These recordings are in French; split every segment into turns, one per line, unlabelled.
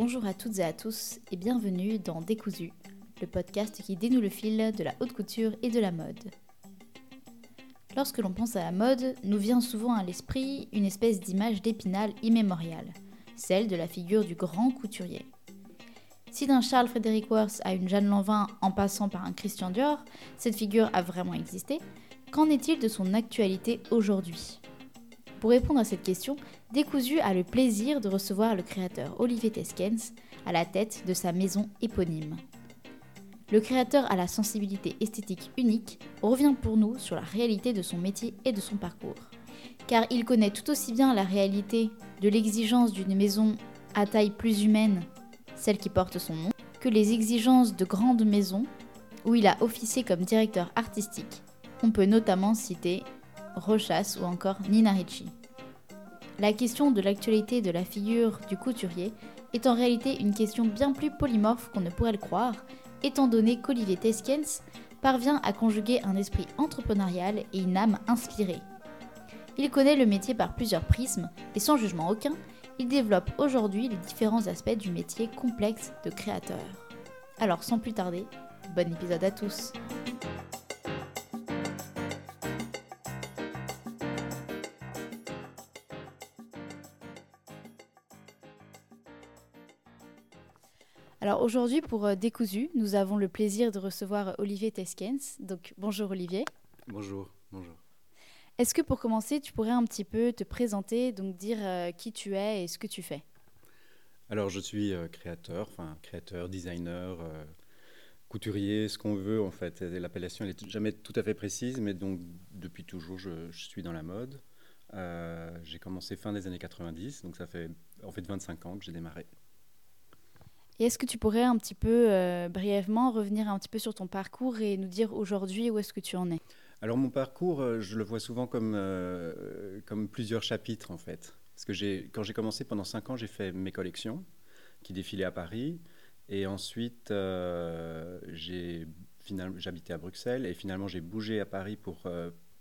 Bonjour à toutes et à tous et bienvenue dans Décousu, le podcast qui dénoue le fil de la haute couture et de la mode. Lorsque l'on pense à la mode, nous vient souvent à l'esprit une espèce d'image d'épinal immémoriale, celle de la figure du grand couturier. Si d'un Charles Frederick Worth à une Jeanne Lanvin en passant par un Christian Dior, cette figure a vraiment existé, qu'en est-il de son actualité aujourd'hui? Pour répondre à cette question, Décousu a le plaisir de recevoir le créateur Olivier Teskens à la tête de sa maison éponyme. Le créateur à la sensibilité esthétique unique revient pour nous sur la réalité de son métier et de son parcours. Car il connaît tout aussi bien la réalité de l'exigence d'une maison à taille plus humaine, celle qui porte son nom, que les exigences de grandes maisons où il a officié comme directeur artistique. On peut notamment citer Rochas ou encore Nina Ricci. La question de l'actualité de la figure du couturier est en réalité une question bien plus polymorphe qu'on ne pourrait le croire, étant donné qu'Olivier Teskens parvient à conjuguer un esprit entrepreneurial et une âme inspirée. Il connaît le métier par plusieurs prismes et sans jugement aucun, il développe aujourd'hui les différents aspects du métier complexe de créateur. Alors sans plus tarder, bon épisode à tous. Aujourd'hui, pour euh, Décousu, nous avons le plaisir de recevoir Olivier Teskens. Donc bonjour Olivier.
Bonjour, bonjour.
Est-ce que pour commencer, tu pourrais un petit peu te présenter, donc dire euh, qui tu es et ce que tu fais?
Alors je suis euh, créateur, enfin créateur, designer, couturier, ce qu'on veut en fait. L'appellation n'est jamais tout à fait précise, mais donc depuis toujours je, je suis dans la mode. j'ai commencé fin des années 90, donc ça fait en fait 25 ans que j'ai démarré.
Et est-ce que tu pourrais un petit peu euh, brièvement revenir un petit peu sur ton parcours et nous dire aujourd'hui où est-ce que tu en es?
Alors mon parcours, euh, je le vois souvent comme, euh, comme plusieurs chapitres en fait. Parce que quand j'ai commencé pendant cinq ans, j'ai fait mes collections qui défilaient à Paris. Et ensuite, j'habitais à Bruxelles et finalement j'ai bougé à Paris pour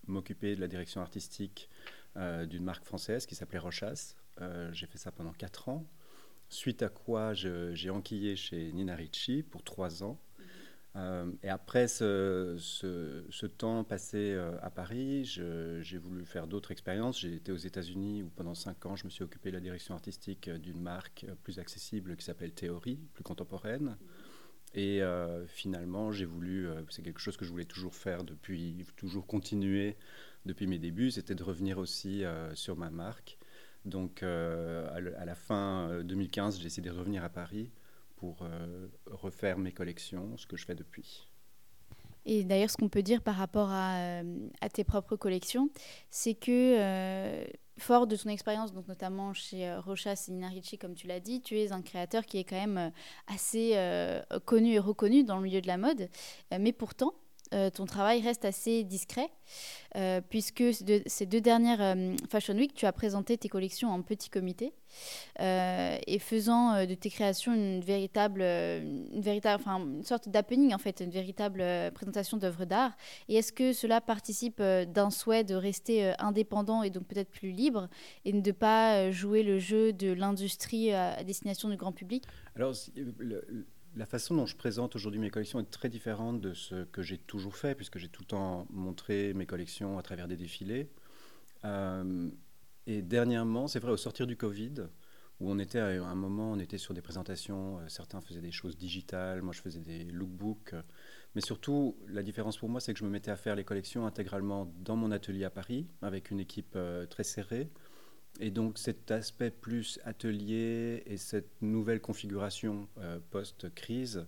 m'occuper de la direction artistique d'une marque française qui s'appelait Rochas. j'ai fait ça pendant quatre ans. Suite à quoi j'ai enquillé chez Nina Ricci pour trois ans. Euh, et après ce, temps passé euh, à Paris, j'ai voulu faire d'autres expériences. J'ai été aux États-Unis où pendant cinq ans, je me suis occupé de la direction artistique d'une marque plus accessible qui s'appelle Théorie, plus contemporaine. Et euh, finalement, j'ai voulu, c'est quelque chose que je voulais toujours faire depuis, toujours continuer depuis mes débuts, c'était de revenir aussi sur ma marque donc euh, à la fin 2015, euh, j'ai décidé de revenir à Paris pour euh, refaire mes collections, ce que je fais depuis.
Et d'ailleurs, ce qu'on peut dire par rapport à, tes propres collections, c'est que, fort de ton expérience, donc notamment chez Rochas et Nina Ricci, comme tu l'as dit, tu es un créateur qui est quand même assez connu et reconnu dans le milieu de la mode. mais pourtant, euh, ton travail reste assez discret, euh, puisque ces deux dernières euh, Fashion Week, tu as présenté tes collections en petit comité, et faisant de tes créations une véritable, une véritable, enfin une sorte d'happening en fait, une véritable présentation d'œuvres d'art. Et est-ce que cela participe d'un souhait de rester indépendant et donc peut-être plus libre, et de ne pas jouer le jeu de l'industrie à destination du grand public?
La façon dont je présente aujourd'hui mes collections est très différente de ce que j'ai toujours fait, puisque j'ai tout le temps montré mes collections à travers des défilés. Euh, et dernièrement, c'est vrai, au sortir du Covid, où on était à un moment, on était sur des présentations, euh, certains faisaient des choses digitales, moi je faisais des lookbooks. Mais surtout, la différence pour moi, c'est que je me mettais à faire les collections intégralement dans mon atelier à Paris, avec une équipe euh, très serrée. Et donc cet aspect plus atelier et cette nouvelle configuration euh, post-crise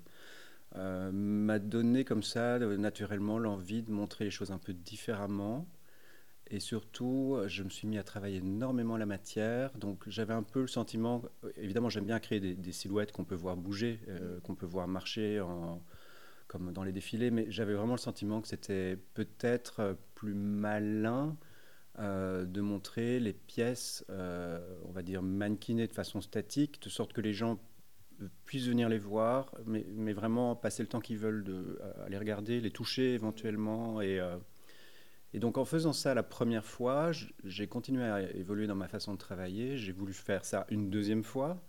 euh, m'a donné comme ça naturellement l'envie de montrer les choses un peu différemment. Et surtout, je me suis mis à travailler énormément la matière. Donc j'avais un peu le sentiment, évidemment j'aime bien créer des, silhouettes qu'on peut voir bouger, euh, qu'on peut voir marcher comme dans les défilés, mais j'avais vraiment le sentiment que c'était peut-être plus malin euh, de montrer les pièces, euh, on va dire, mannequinées de façon statique, de sorte que les gens puissent venir les voir, mais, vraiment passer le temps qu'ils veulent de, à les regarder, les toucher éventuellement. Et, euh, et donc en faisant ça la première fois, j'ai continué à évoluer dans ma façon de travailler, j'ai voulu faire ça une deuxième fois.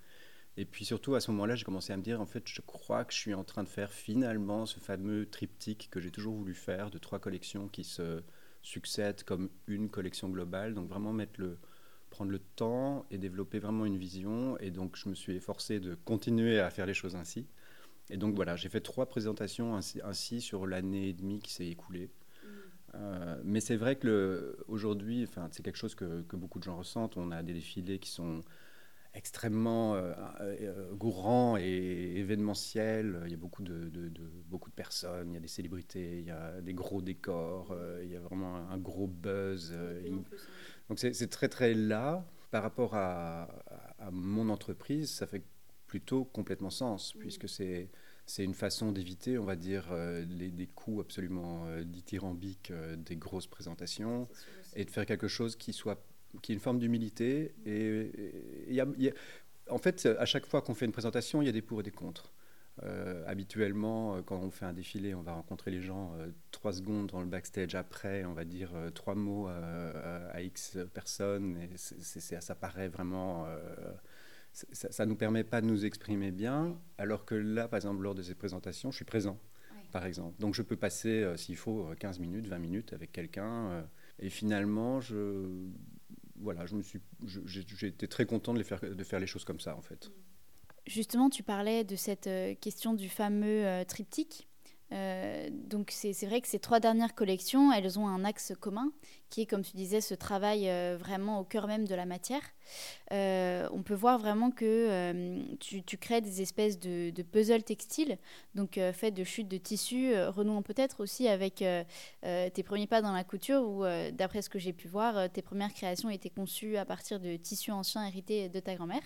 Et puis surtout, à ce moment-là, j'ai commencé à me dire, en fait, je crois que je suis en train de faire finalement ce fameux triptyque que j'ai toujours voulu faire de trois collections qui se succèdent comme une collection globale. Donc vraiment mettre le, prendre le temps et développer vraiment une vision. Et donc, je me suis efforcé de continuer à faire les choses ainsi. Et donc voilà, j'ai fait trois présentations ainsi, sur l'année et demie qui s'est écoulée. Mm. Euh, mais c'est vrai que aujourd'hui, c'est quelque chose que, que, beaucoup de gens ressentent. On a des défilés qui sont extrêmement euh, euh, et événementiel. Il y a beaucoup de, beaucoup de personnes, il y a des célébrités, il y a des gros décors, euh, il y a vraiment un, gros buzz. Donc c'est très très là. Par rapport à, mon entreprise, ça fait plutôt complètement sens, puisque c'est c'est une façon d'éviter, on va dire, les, des coûts absolument dithyrambiques des grosses présentations et de faire quelque chose qui soit qui est une forme d'humilité. Et, en fait, à chaque fois qu'on fait une présentation, il y a des pour et des contre. Euh, habituellement, euh, quand on fait un défilé, on va rencontrer les gens euh, trois secondes dans le backstage après, on va dire trois mots à X personnes, et ça paraît vraiment. ça ne nous permet pas de nous exprimer bien, alors que là, par exemple, lors de ces présentations, je suis présent, par exemple. Donc je peux passer, s'il faut, 15 minutes, 20 minutes avec quelqu'un, et finalement, je voilà, je me suis, j'ai très content de, faire, de faire les choses comme ça, en fait.
Justement, tu parlais de cette euh, question du fameux euh, triptyque. Euh, donc c'est vrai que ces trois dernières collections, elles ont un axe commun qui est, comme tu disais, ce travail euh, vraiment au cœur même de la matière. Euh, on peut voir vraiment que tu, crées des espèces de, puzzles textiles, donc fait de chutes de tissus, renouant peut-être aussi avec tes premiers pas dans la couture, où d'après ce que j'ai pu voir, tes premières créations étaient conçues à partir de tissus anciens hérités de ta grand-mère.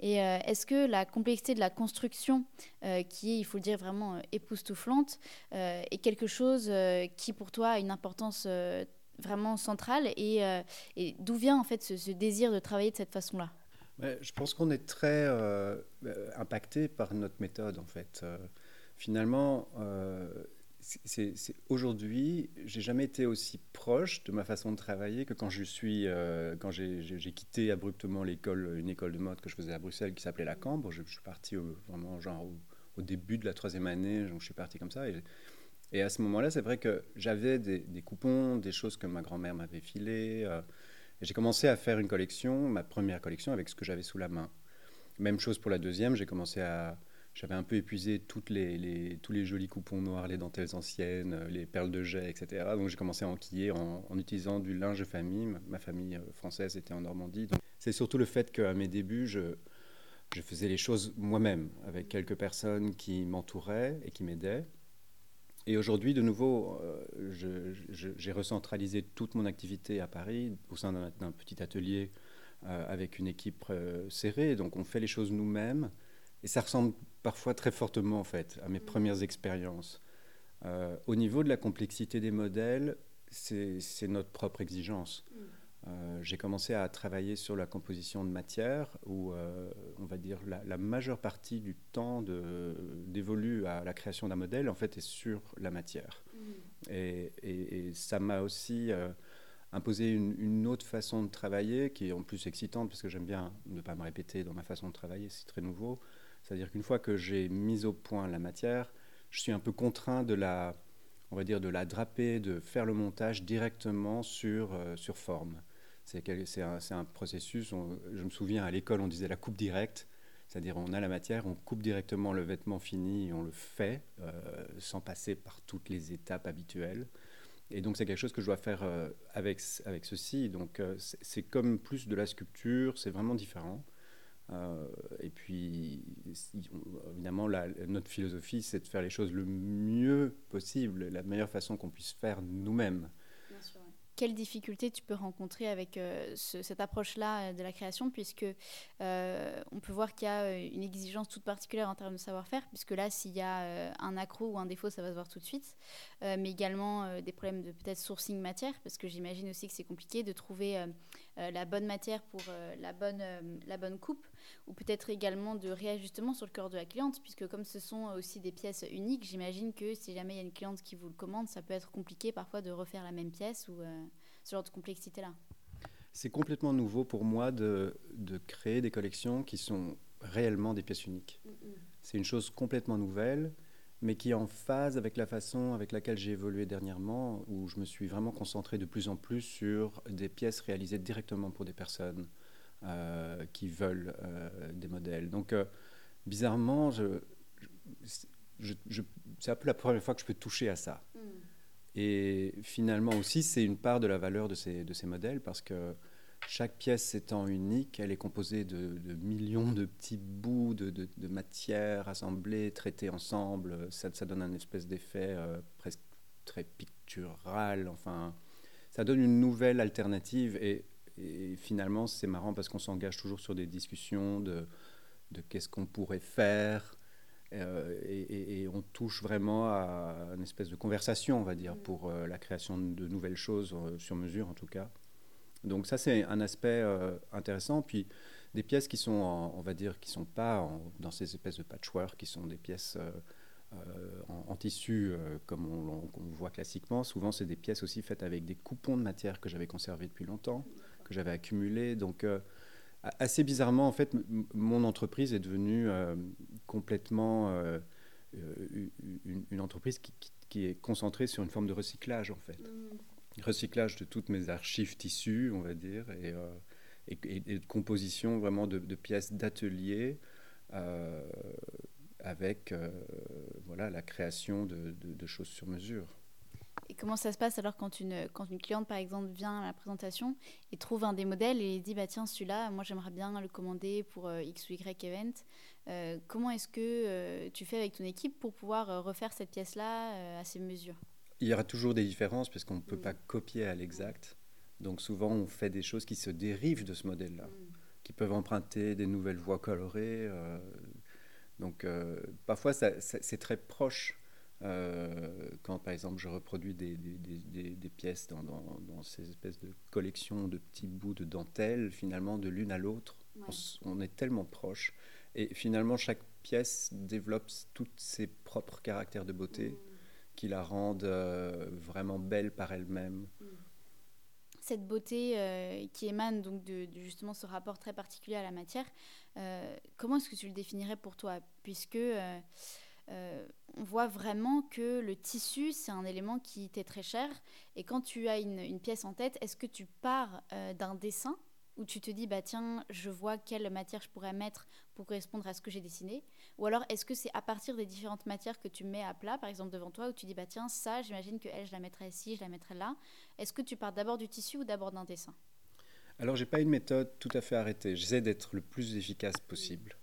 Et euh, est-ce que la complexité de la construction, euh, qui est, il faut le dire, vraiment euh, époustouflante, est quelque chose qui, pour toi, a une importance vraiment centrale Et, d'où vient, en fait, ce, désir de travailler de cette façon-là?
Je pense qu'on est très impacté par notre méthode, en fait. finalement, c'est, aujourd'hui, j'ai jamais été aussi proche de ma façon de travailler que quand je suis, euh, quand j'ai, quitté abruptement l'école, une école de mode que je faisais à Bruxelles qui s'appelait la Cambre. Je, suis parti vraiment genre au, début de la troisième année, je suis parti comme ça. Et, à ce moment-là, c'est vrai que j'avais des, coupons, des choses que ma grand-mère m'avait filées. Euh, j'ai commencé à faire une collection, ma première collection, avec ce que j'avais sous la main. Même chose pour la deuxième, j'ai commencé à j'avais un peu épuisé toutes les, tous les jolis coupons noirs, les dentelles anciennes, euh, les perles de jet, etc. Donc j'ai commencé à enquiller en, utilisant du linge famille. Ma famille euh, française était en Normandie. C'est surtout le fait qu'à mes débuts, je, je faisais les choses moi-même, avec quelques personnes qui m'entouraient et qui m'aidaient. Et aujourd'hui, de nouveau, euh, j'ai recentralisé toute mon activité à Paris au sein d'un petit atelier avec une équipe serrée. Donc on fait les choses nous-mêmes. Et ça ressemble parfois très fortement en fait à mes premières expériences. Euh, au niveau de la complexité des modèles, c'est notre propre exigence. Mm. Euh, j'ai commencé à travailler sur la composition de matière où, euh, on va dire, la, majeure partie du temps dévolu à la création d'un modèle, en fait, est sur la matière. Mm. Et, ça m'a aussi imposé une, une, autre façon de travailler qui est en plus excitante parce que j'aime bien ne pas me répéter dans ma façon de travailler, c'est très nouveau. C'est-à-dire qu'une fois que j'ai mis au point la matière, je suis un peu contraint de la, on va dire, de la draper, de faire le montage directement sur, euh, sur forme. C'est un, processus, je me souviens à l'école on disait la coupe directe, c'est-à-dire on a la matière, on coupe directement le vêtement fini et on le fait euh, sans passer par toutes les étapes habituelles. Et donc c'est quelque chose que je dois faire euh, avec, avec ceci. Donc c'est comme plus de la sculpture, c'est vraiment différent. Euh, et puis, évidemment, notre philosophie, c'est de faire les choses le mieux possible, la meilleure façon qu'on puisse faire nous-mêmes.
Quelles difficultés tu peux rencontrer avec euh, cette approche-là euh, de la création, puisque on peut voir qu'il y a une exigence toute particulière en termes de savoir-faire, puisque là, s'il y a un accro ou un défaut, ça va se voir tout de suite, mais également des problèmes de peut-être sourcing matière, parce que j'imagine aussi que c'est compliqué de trouver la bonne matière pour la, bonne, la bonne coupe ou peut-être également de réajustement sur le corps de la cliente, puisque comme ce sont aussi des pièces uniques, j'imagine que si jamais il y a une cliente qui vous le commande, ça peut être compliqué parfois de refaire la même pièce ou euh, ce genre de complexité-là.
C'est complètement nouveau pour moi de, de, créer des collections qui sont réellement des pièces uniques. C'est une chose complètement nouvelle, mais qui est en phase avec la façon avec laquelle j'ai évolué dernièrement, où je me suis vraiment concentré de plus en plus sur des pièces réalisées directement pour des personnes euh, qui veulent euh, des modèles. Donc, euh, bizarrement, je, je, c'est un peu la première fois que je peux toucher à ça. Mm. Et finalement aussi, c'est une part de la valeur de ces, de ces modèles, parce que chaque pièce étant unique, elle est composée de, millions de petits bouts de, de, matière assemblés, traités ensemble. Ça, ça donne un espèce d'effet euh, presque très pictural. Enfin, ça donne une nouvelle alternative. Et, finalement, c'est marrant parce qu'on s'engage toujours sur des discussions de, de qu'est-ce qu'on pourrait faire. Euh, et, on touche vraiment à une espèce de conversation, on va dire, mm. pour euh, la création de nouvelles choses sur mesure, en tout cas. Donc ça, c'est un aspect euh, intéressant. Puis des pièces qui sont, on va dire, qui sont pas dans ces espèces de patchwork, qui sont des pièces euh, euh, en, tissu comme on, voit classiquement. Souvent, c'est des pièces aussi faites avec des coupons de matière que j'avais conservés depuis longtemps, que j'avais accumulés. Donc assez bizarrement, en fait, mon entreprise est devenue complètement une, entreprise qui, est concentrée sur une forme de recyclage, en fait. Mmh recyclage de toutes mes archives tissus, on va dire, et, euh, et, de composition vraiment de, pièces d'atelier euh, avec euh, voilà, la création de, de, choses sur mesure.
Et comment ça se passe alors quand une, quand une cliente, par exemple, vient à la présentation et trouve un des modèles et dit bah, Tiens, celui-là, moi j'aimerais bien le commander pour X ou Y event. comment est-ce que tu fais avec ton équipe pour pouvoir refaire cette pièce-là à ces mesures?
Il y aura toujours des différences parce qu'on ne peut mm. pas copier à l'exact. Donc souvent, on fait des choses qui se dérivent de ce modèle-là, mm. qui peuvent emprunter des nouvelles voies colorées. Euh, donc euh, parfois, c'est très proche. Euh, quand par exemple je reproduis des, des, des, pièces dans, dans, ces espèces de collections de petits bouts de dentelle, finalement de l'une à l'autre, on, est tellement proche. Et finalement, chaque pièce développe tous ses propres caractères de beauté. Mm qui la rendent euh, vraiment belle par elle-même.
Cette beauté euh, qui émane donc de, justement ce rapport très particulier à la matière, euh, comment est-ce que tu le définirais pour toi? Puisque on voit vraiment que le tissu, c'est un élément qui t'est très cher. Et quand tu as une, pièce en tête, est-ce que tu pars d'un dessin où tu te dis, bah tiens, je vois quelle matière je pourrais mettre pour correspondre à ce que j'ai dessiné? Ou alors, est-ce que c'est à partir des différentes matières que tu mets à plat, par exemple devant toi, où tu dis, bah tiens, ça, j'imagine que elle, je la mettrais ici, je la mettrais là. Est-ce que tu pars d'abord du tissu ou d'abord d'un dessin?
Alors, j'ai pas une méthode tout à fait arrêtée. J'essaie d'être le plus efficace possible.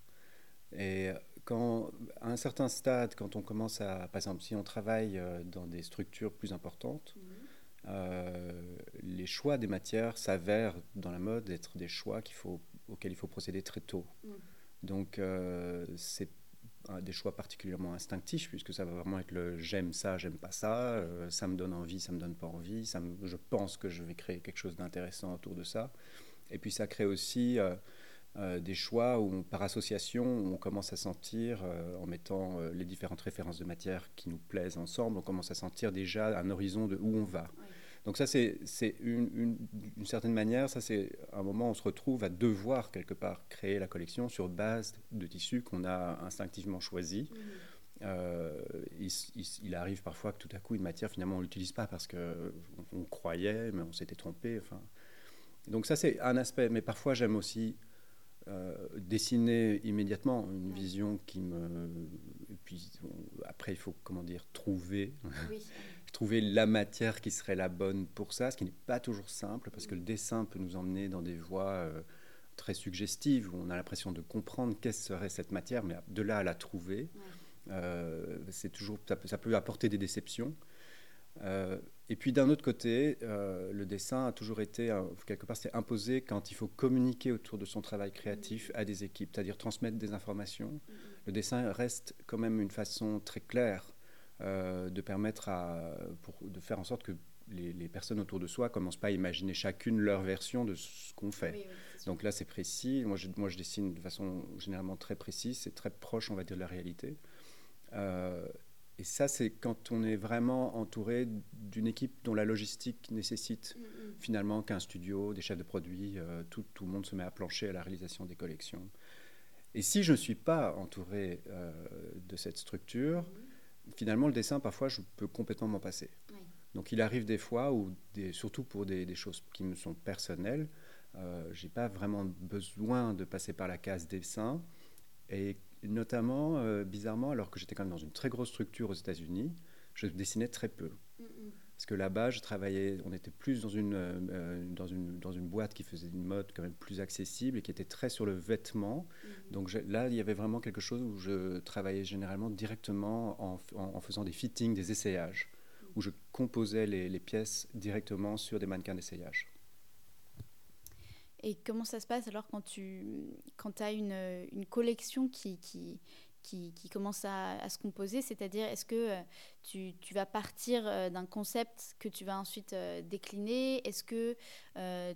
Et quand, à un certain stade, quand on commence à, par exemple, si on travaille euh, dans des structures plus importantes, mhm. Euh, les choix des matières s'avèrent dans la mode être des choix qu'il faut, auxquels il faut procéder très tôt. Mm. Donc euh, c'est des choix particulièrement instinctifs puisque ça va vraiment être le j'aime ça, j'aime pas ça, euh, ça me donne envie, ça me donne pas envie, ça je pense que je vais créer quelque chose d'intéressant autour de ça. Et puis ça crée aussi des choix où, par association, on commence à sentir, en mettant les différentes références de matière qui nous plaisent ensemble, on commence à sentir déjà un horizon de où on va. Donc ça, c'est une, une, certaine manière, ça c'est un moment où on se retrouve à devoir quelque part créer la collection sur base de tissus qu'on a instinctivement choisis. Mmh. Euh, il, arrive parfois que tout à coup une matière finalement on l'utilise pas parce que on, croyait mais on s'était trompé. Enfin, donc ça c'est un aspect. Mais parfois j'aime aussi euh, dessiner immédiatement une vision qui me. Et puis après il faut comment dire trouver. Oui trouver la matière qui serait la bonne pour ça, ce qui n'est pas toujours simple, parce que le dessin peut nous emmener dans des voies euh, très suggestives, où on a l'impression de comprendre quelle serait cette matière, mais de là à la trouver, euh, c'est toujours, ça peut, apporter des déceptions. Euh, et puis d'un autre côté, le dessin a toujours été, quelque part, c'est imposé quand il faut communiquer autour de son travail créatif à des équipes, c'est-à-dire transmettre des informations. Le dessin reste quand même une façon très claire euh, de permettre à, pour, de faire en sorte que les, personnes autour de soi commencent pas à imaginer chacune leur version de ce qu'on fait. Donc là, c'est précis. Moi je, moi, je dessine de façon généralement très précise, c'est très proche, on va dire, de la réalité. Et ça, c'est quand on est vraiment entouré d'une équipe dont la logistique nécessite mm, mm. finalement qu'un studio, des chefs de produits, euh, tout, tout, le monde se met à plancher à la réalisation des collections. Et si je ne suis pas entouré euh, de cette structure, mhm. finalement, le dessin, parfois, je peux complètement m'en passer. Donc, il arrive des fois, où des, surtout pour des, des, choses qui me sont personnelles, euh, je n'ai pas vraiment besoin de passer par la case dessin. Et notamment, euh, bizarrement, alors que j'étais quand même dans une très grosse structure aux États-Unis, je dessinais très peu. Parce que là-bas, je travaillais, on était plus dans une, euh, dans, une, dans une boîte qui faisait une mode quand même plus accessible et qui était très sur le vêtement. Mm-hmm. Donc là, il y avait vraiment quelque chose où je travaillais généralement directement en, en, faisant des fittings, des essayages, où je composais les, les pièces directement sur des mannequins d'essayage.
Et comment ça se passe alors quand tu quand as une, une collection qui, qui, qui, commence à, se composer C'est-à-dire, est-ce que euh, tu, tu, vas partir euh, d'un concept que tu vas ensuite euh, décliner? Est-ce que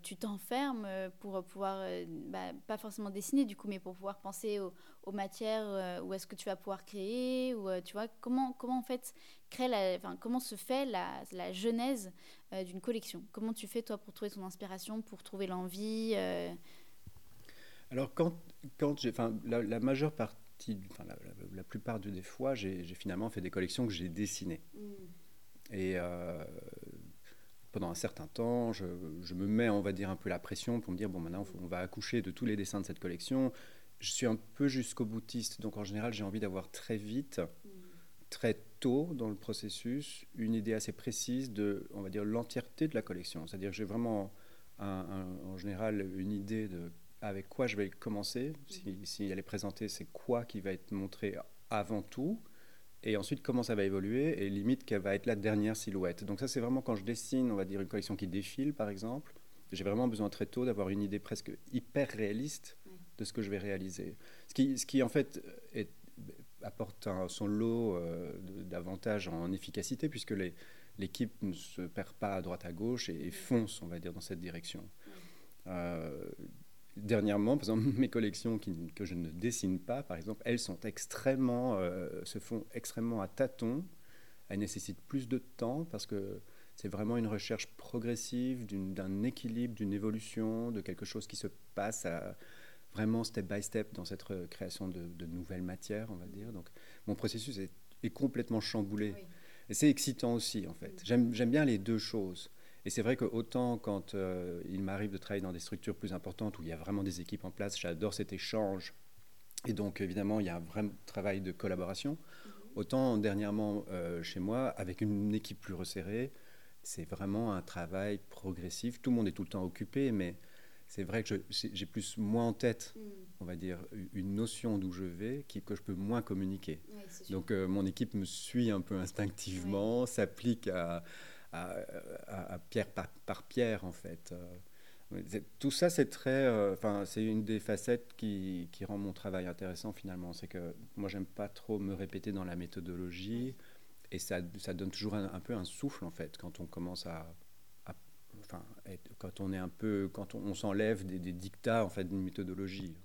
tu t'enfermes pour pouvoir, bah, pas forcément dessiner du coup, mais pour pouvoir penser aux, matières Ou est-ce que tu vas pouvoir créer Ou tu vois, comment, comment en fait créer la, enfin, comment se fait la, la genèse d'une collection? Comment tu fais toi pour trouver ton inspiration, pour trouver l'envie
alors, quand, quand j'ai, la, la majeure partie la, plupart des fois, j'ai finalement fait des collections que j'ai dessinées. Mm. Et euh, pendant un certain temps, je, me mets, on va dire, un peu la pression pour me dire, bon, maintenant, on va accoucher de tous les dessins de cette collection. Je suis un peu jusqu'au boutiste, donc en général, j'ai envie d'avoir très vite, mm. très tôt dans le processus, une idée assez précise de, on va dire, l'entièreté de la collection. C'est-à-dire que j'ai vraiment, en général, une idée de avec quoi je vais commencer. Si, si elle est présentée, c'est quoi qui va être montré avant tout. Et ensuite, comment ça va évoluer. Et limite, quelle va être la dernière silhouette. Donc ça, c'est vraiment quand je dessine, on va dire, une collection qui défile, par exemple. J'ai vraiment besoin très tôt d'avoir une idée presque hyper réaliste de ce que je vais réaliser. Ce qui, ce qui en fait, est, apporte son lot euh, d'avantages en efficacité, puisque l'équipe ne se perd pas à droite à gauche et, fonce, on va dire, dans cette direction. Euh, dernièrement, par exemple, mes collections que je ne dessine pas, par exemple, elles sont extrêmement, euh, se font extrêmement à tâtons. Elles nécessitent plus de temps parce que c'est vraiment une recherche progressive d'un équilibre, d'une évolution, de quelque chose qui se passe à, vraiment step by step dans cette création de, nouvelles matières, on va dire. Donc, mon processus est, complètement chamboulé. Et c'est excitant aussi, en fait. J'aime bien les deux choses. Et c'est vrai que autant quand euh, il m'arrive de travailler dans des structures plus importantes où il y a vraiment des équipes en place, j'adore cet échange. Et donc évidemment, il y a un vrai travail de collaboration. Mm-hmm. Autant dernièrement euh, chez moi, avec une équipe plus resserrée, c'est vraiment un travail progressif. Tout le monde est tout le temps occupé, mais c'est vrai que j'ai plus moins en tête, mm. on va dire, une notion d'où je vais qui, que je peux moins communiquer. Donc euh, mon équipe me suit un peu instinctivement, s'applique à à, pierre par, pierre, en fait. Euh, tout ça, c'est très, euh, enfin, c'est une des facettes qui, qui, rend mon travail intéressant finalement. C'est que moi, j'aime pas trop me répéter dans la méthodologie, et ça, ça donne toujours un, peu un souffle en fait quand on commence à, enfin, quand on est un peu, quand on, s'enlève des, des, dictats en fait d'une méthodologie.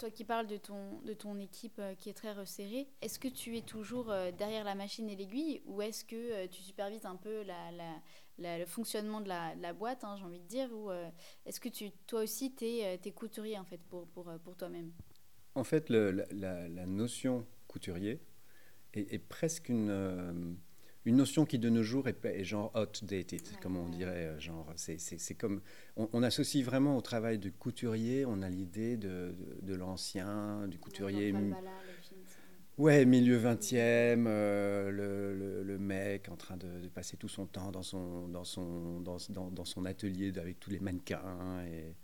Toi qui parles de ton, de ton équipe euh, qui est très resserrée, est-ce que tu es toujours euh, derrière la machine et l'aiguille ou est-ce que euh, tu supervises un peu la, le fonctionnement de la, la boîte, hein, j'ai envie de dire, ou est-ce que tu, toi aussi, tu es, couturier en fait, pour, pour, pour toi-même?
En fait, le, la, la, notion couturier est presque une une notion qui de nos jours est, genre outdated, comme on dirait, euh, genre c'est comme on, associe vraiment au travail de couturier, on a l'idée de, de, l'ancien, du couturier. Ouais, milieu 20e, euh, le, le, mec en train de, passer tout son temps dans son, dans son, dans, dans, son atelier avec tous les mannequins et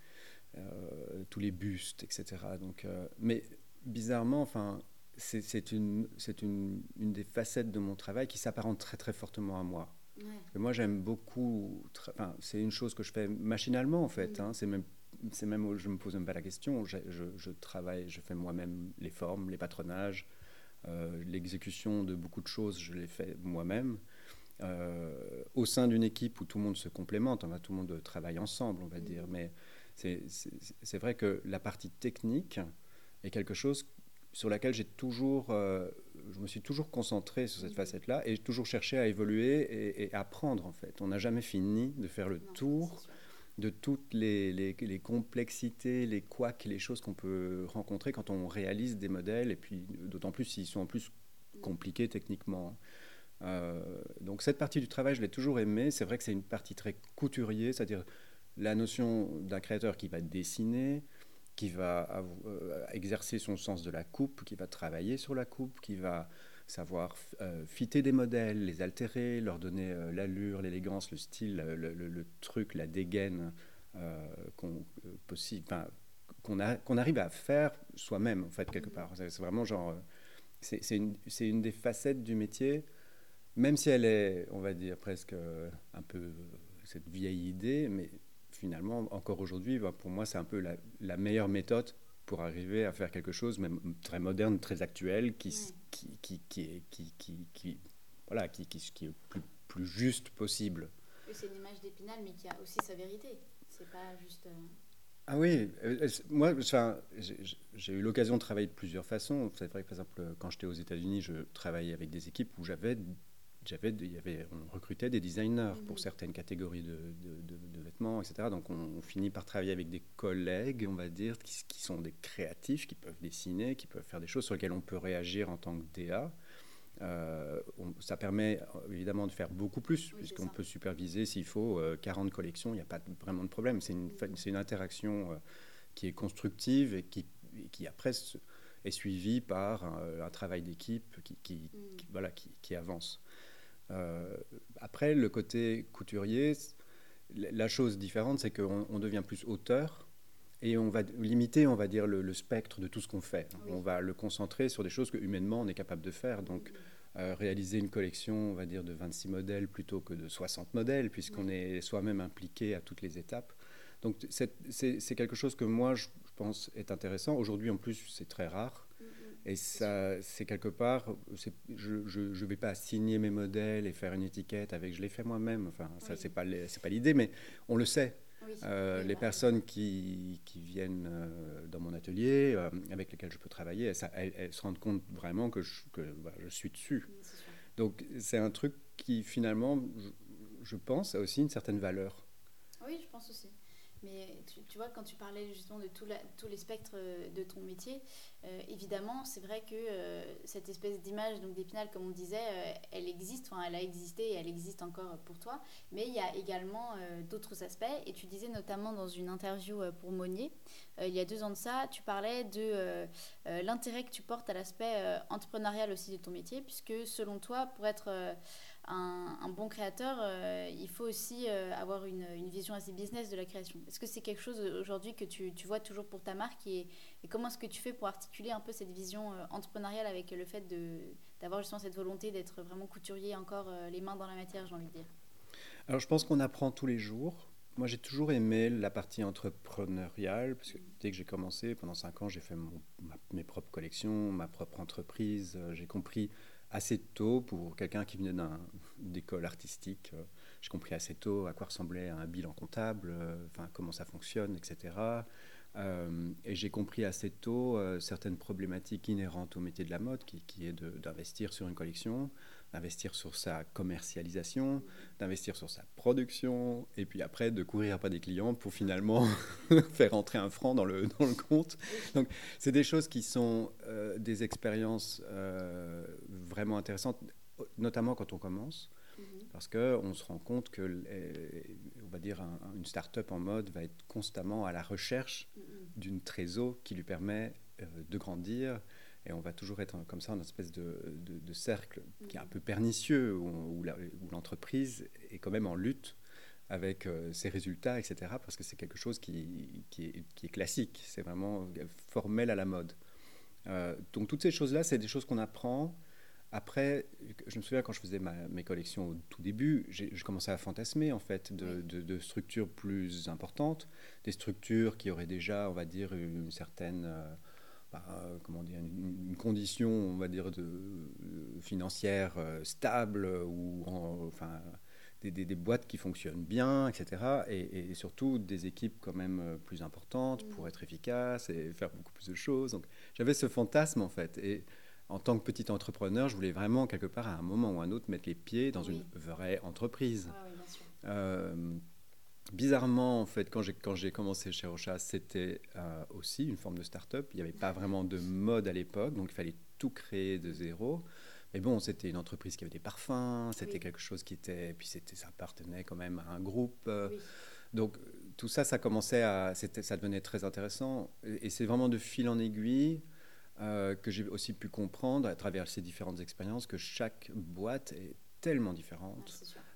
euh, tous les bustes, etc. Donc, mais bizarrement, enfin, c'est une, une, une, des facettes de mon travail qui s'apparente très très fortement à moi. moi j'aime beaucoup, enfin, c'est une chose que je fais machinalement en fait, mm. hein. c'est même, je me pose même pas la question, je, je, travaille, je fais moi-même les formes, les patronages, euh, l'exécution de beaucoup de choses, je les fais moi-même. Euh, au sein d'une équipe où tout le monde se complémente, on va, tout le monde travaille ensemble, on va mm. dire, mais c'est vrai que la partie technique est quelque chose sur laquelle j'ai toujours, euh, je me suis toujours concentré sur cette mhm. facette-là et j'ai toujours cherché à évoluer et, à apprendre en fait. On n'a jamais fini de faire le tour de toutes les, les, complexités, les couacs, les choses qu'on peut rencontrer quand on réalise des modèles, et puis d'autant plus s'ils sont en plus compliqués techniquement. Euh, donc cette partie du travail, je l'ai toujours aimé. C'est vrai que c'est une partie très couturier, c'est-à-dire la notion d'un créateur qui va dessiner, qui va euh, exercer son sens de la coupe, qui va travailler sur la coupe, qui va savoir euh, fitter des modèles, les altérer, leur donner euh, l'allure, l'élégance, le style, le, truc, la dégaine euh, qu'on qu'on arrive à faire soi-même en fait quelque part. C'est vraiment genre, c'est une, une, des facettes du métier, même si elle est, on va dire presque un peu cette vieille idée, mais finalement encore aujourd'hui, bah, pour moi c'est un peu la, la meilleure méthode pour arriver à faire quelque chose même très moderne, très actuel, qui, qui, qui, qui, qui, qui, voilà, qui, qui, qui est plus, plus juste possible.
C'est une image d'Épinal, mais qui a aussi sa vérité. C'est pas juste. Euh,
ah oui, euh, moi, j'ai eu l'occasion de travailler de plusieurs façons. C'est vrai que, par exemple, quand j'étais aux États-Unis, je travaillais avec des équipes où j'avais j'avais, il y avait, on recrutait des designers pour mhm. certaines catégories de, de, vêtements, etc. Donc on, finit par travailler avec des collègues, on va dire, qui, qui, sont des créatifs, qui peuvent dessiner, qui peuvent faire des choses sur lesquelles on peut réagir en tant que DA. Euh, ça permet évidemment de faire beaucoup plus, puisqu'on peut superviser s'il faut 40 euh, collections, il n'y a pas vraiment de problème. C'est une, c'est une interaction euh, qui est constructive et qui, qui après est suivie par un, travail d'équipe qui, qui, mm. voilà, qui, avance. Euh, après, le côté couturier, la chose différente, c'est qu'on devient plus auteur et on va limiter, on va dire, le, spectre de tout ce qu'on fait. On va le concentrer sur des choses que humainement on est capable de faire. Donc, euh, réaliser une collection, on va dire, de 26 modèles plutôt que de 60 modèles, puisqu'on est soi-même impliqué à toutes les étapes. Donc, c'est quelque chose que moi, je pense, est intéressant. Aujourd'hui, en plus, c'est très rare. Et ça, c'est quelque part, je ne vais pas signer mes modèles et faire une étiquette avec je l'ai fait moi-même. Enfin, ça, c'est pas, c'est pas l'idée, mais on le sait. Euh, les personnes qui, qui viennent euh, dans mon atelier, euh, avec lesquelles je peux travailler, elles, se rendent compte vraiment que je, que, bah, je suis dessus. Donc c'est un truc qui finalement, je, je pense, a aussi une certaine valeur.
Oui, je pense aussi. Mais tu, vois, quand tu parlais justement de tous les spectres euh, de ton métier, euh, évidemment, c'est vrai que euh, cette espèce d'image d'Épinal, comme on disait, elle existe, enfin, elle a existé et elle existe encore pour toi. Mais il y a également d'autres aspects. Et tu disais notamment dans une interview pour Monnier, il y a deux ans de ça, tu parlais de l'intérêt que tu portes à l'aspect entrepreneurial aussi de ton métier, puisque selon toi, pour être un, bon créateur, euh, il faut aussi euh, avoir une, vision assez business de la création. Est-ce que c'est quelque chose euh, aujourd'hui que tu, vois toujours pour ta marque et, comment est-ce que tu fais pour articuler un peu cette vision entrepreneuriale avec le fait d'avoir justement cette volonté d'être vraiment couturier encore les mains dans la matière, j'ai envie de dire?
Alors je pense qu'on apprend tous les jours. Moi, j'ai toujours aimé la partie entrepreneuriale, parce que dès que j'ai commencé, pendant cinq ans, j'ai fait mes propres collections, ma propre entreprise. J'ai compris assez tôt pour quelqu'un qui venait d'une école artistique. Euh, j'ai compris assez tôt à quoi ressemblait un bilan comptable, euh, enfin comment ça fonctionne, etc. Euh, et j'ai compris assez tôt certaines problématiques inhérentes au métier de la mode, qui, est d'investir sur une collection, d'investir sur sa commercialisation, d'investir sur sa production, et puis après de courir après des clients pour finalement faire entrer un franc dans le, compte. Donc c'est des choses qui sont des expériences vraiment intéressantes, notamment quand on commence. Mhm. Parce qu'on se rend compte que, on va dire, une start-up en mode va être constamment à la recherche mhm. d'une trésor qui lui permet euh, de grandir, et on va toujours être comme ça, une espèce de, de, cercle qui est un peu pernicieux, où, l'entreprise est quand même en lutte avec euh, ses résultats, etc., parce que c'est quelque chose qui, qui, est, qui, est, classique, c'est vraiment formel à la mode. Euh, donc toutes ces choses-là, c'est des choses qu'on apprend. Après, je me souviens quand je faisais mes collections au tout début, je commençais à fantasmer en fait de, de, structures plus importantes, des structures qui auraient déjà, on va dire, une certaine... Euh, euh, comment dire, une, condition, on va dire, de, euh, financière stable ou enfin des, des, boîtes qui fonctionnent bien, etc. Et, surtout des équipes quand même plus importantes pour être efficaces et faire beaucoup plus de choses. Donc j'avais ce fantasme en fait. Et en tant que petit entrepreneur, je voulais vraiment quelque part à un moment ou à un autre mettre les pieds dans une vraie entreprise. bizarrement, en fait, quand j'ai, quand j'ai commencé chez Rocha, c'était euh, aussi une forme de start-up. Il n'y avait pas vraiment de mode à l'époque, donc il fallait tout créer de zéro. Mais bon, c'était une entreprise qui avait des parfums, c'était quelque chose qui était. Puis c'était, ça appartenait quand même à un groupe. Euh. Donc tout ça, ça commençait à. ça devenait très intéressant. Et, c'est vraiment de fil en aiguille. Euh, que j'ai aussi pu comprendre à travers ces différentes expériences que chaque boîte est tellement différente.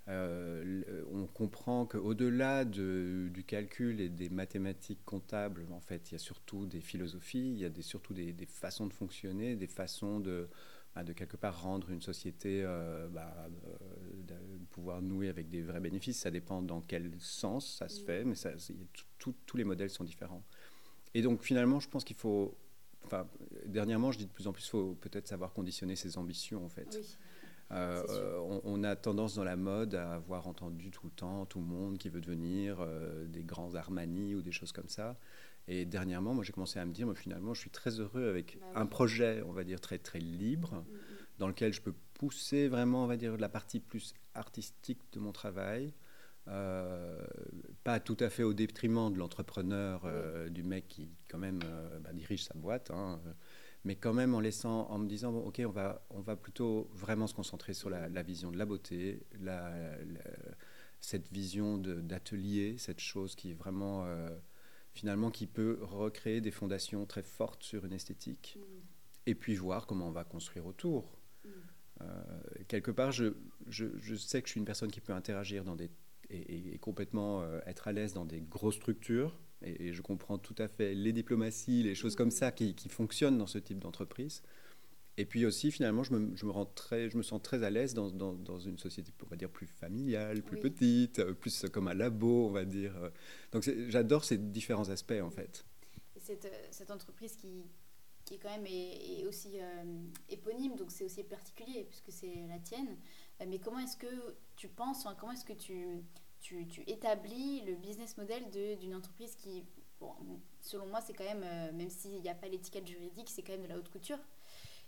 Euh, on comprend qu'au-delà de, du calcul et des mathématiques comptables, en fait, il y a surtout des philosophies, il y a des, surtout des, façons de fonctionner, des façons de, bah, de quelque part rendre une société, euh, bah, euh, de pouvoir nouer avec des vrais bénéfices. Ça dépend dans quel sens ça se fait, mais ça, tous les modèles sont différents. Et donc finalement, je pense qu'il faut, enfin, dernièrement, je dis de plus en plus, faut peut-être savoir conditionner ses ambitions, en fait. Oui. Euh, on, a tendance dans la mode à avoir entendu tout le temps tout le monde qui veut devenir euh, des grands Armani ou des choses comme ça. Et dernièrement, moi, j'ai commencé à me dire, moi, finalement, je suis très heureux avec bah un projet, on va dire, très, très libre, mm, mm. dans lequel je peux pousser vraiment, on va dire, la partie plus artistique de mon travail. Euh, pas tout à fait au détriment de l'entrepreneur, du mec qui, quand même, bah, dirige sa boîte. Hein, mais quand même en laissant, en me disant, ok, on va, on va plutôt vraiment se concentrer sur la, vision de la beauté, la, cette vision d'atelier, cette chose qui est vraiment, euh, finalement, qui peut recréer des fondations très fortes sur une esthétique, mm. et puis voir comment on va construire autour. Mm. Euh, quelque part, je, je, je, sais que je suis une personne qui peut interagir dans des, et, complètement euh, être à l'aise dans des grosses structures, et, je comprends tout à fait les diplomaties, les choses comme ça qui, fonctionnent dans ce type d'entreprise. Et puis aussi, finalement, je me, je me, rends très, je me sens très à l'aise dans, dans, dans, une société, on va dire, plus familiale, plus petite, euh, plus comme un labo, on va dire. Donc j'adore ces différents aspects, en fait.
cette, euh, cette, entreprise qui, qui, quand même est, aussi euh, éponyme, donc c'est aussi particulier, puisque c'est la tienne. Mais comment est-ce que tu penses, comment est-ce que tu tu, établis le business model d'une entreprise qui, selon moi, c'est quand même, euh, même s'il n'y a pas l'étiquette juridique, c'est quand même de la haute couture.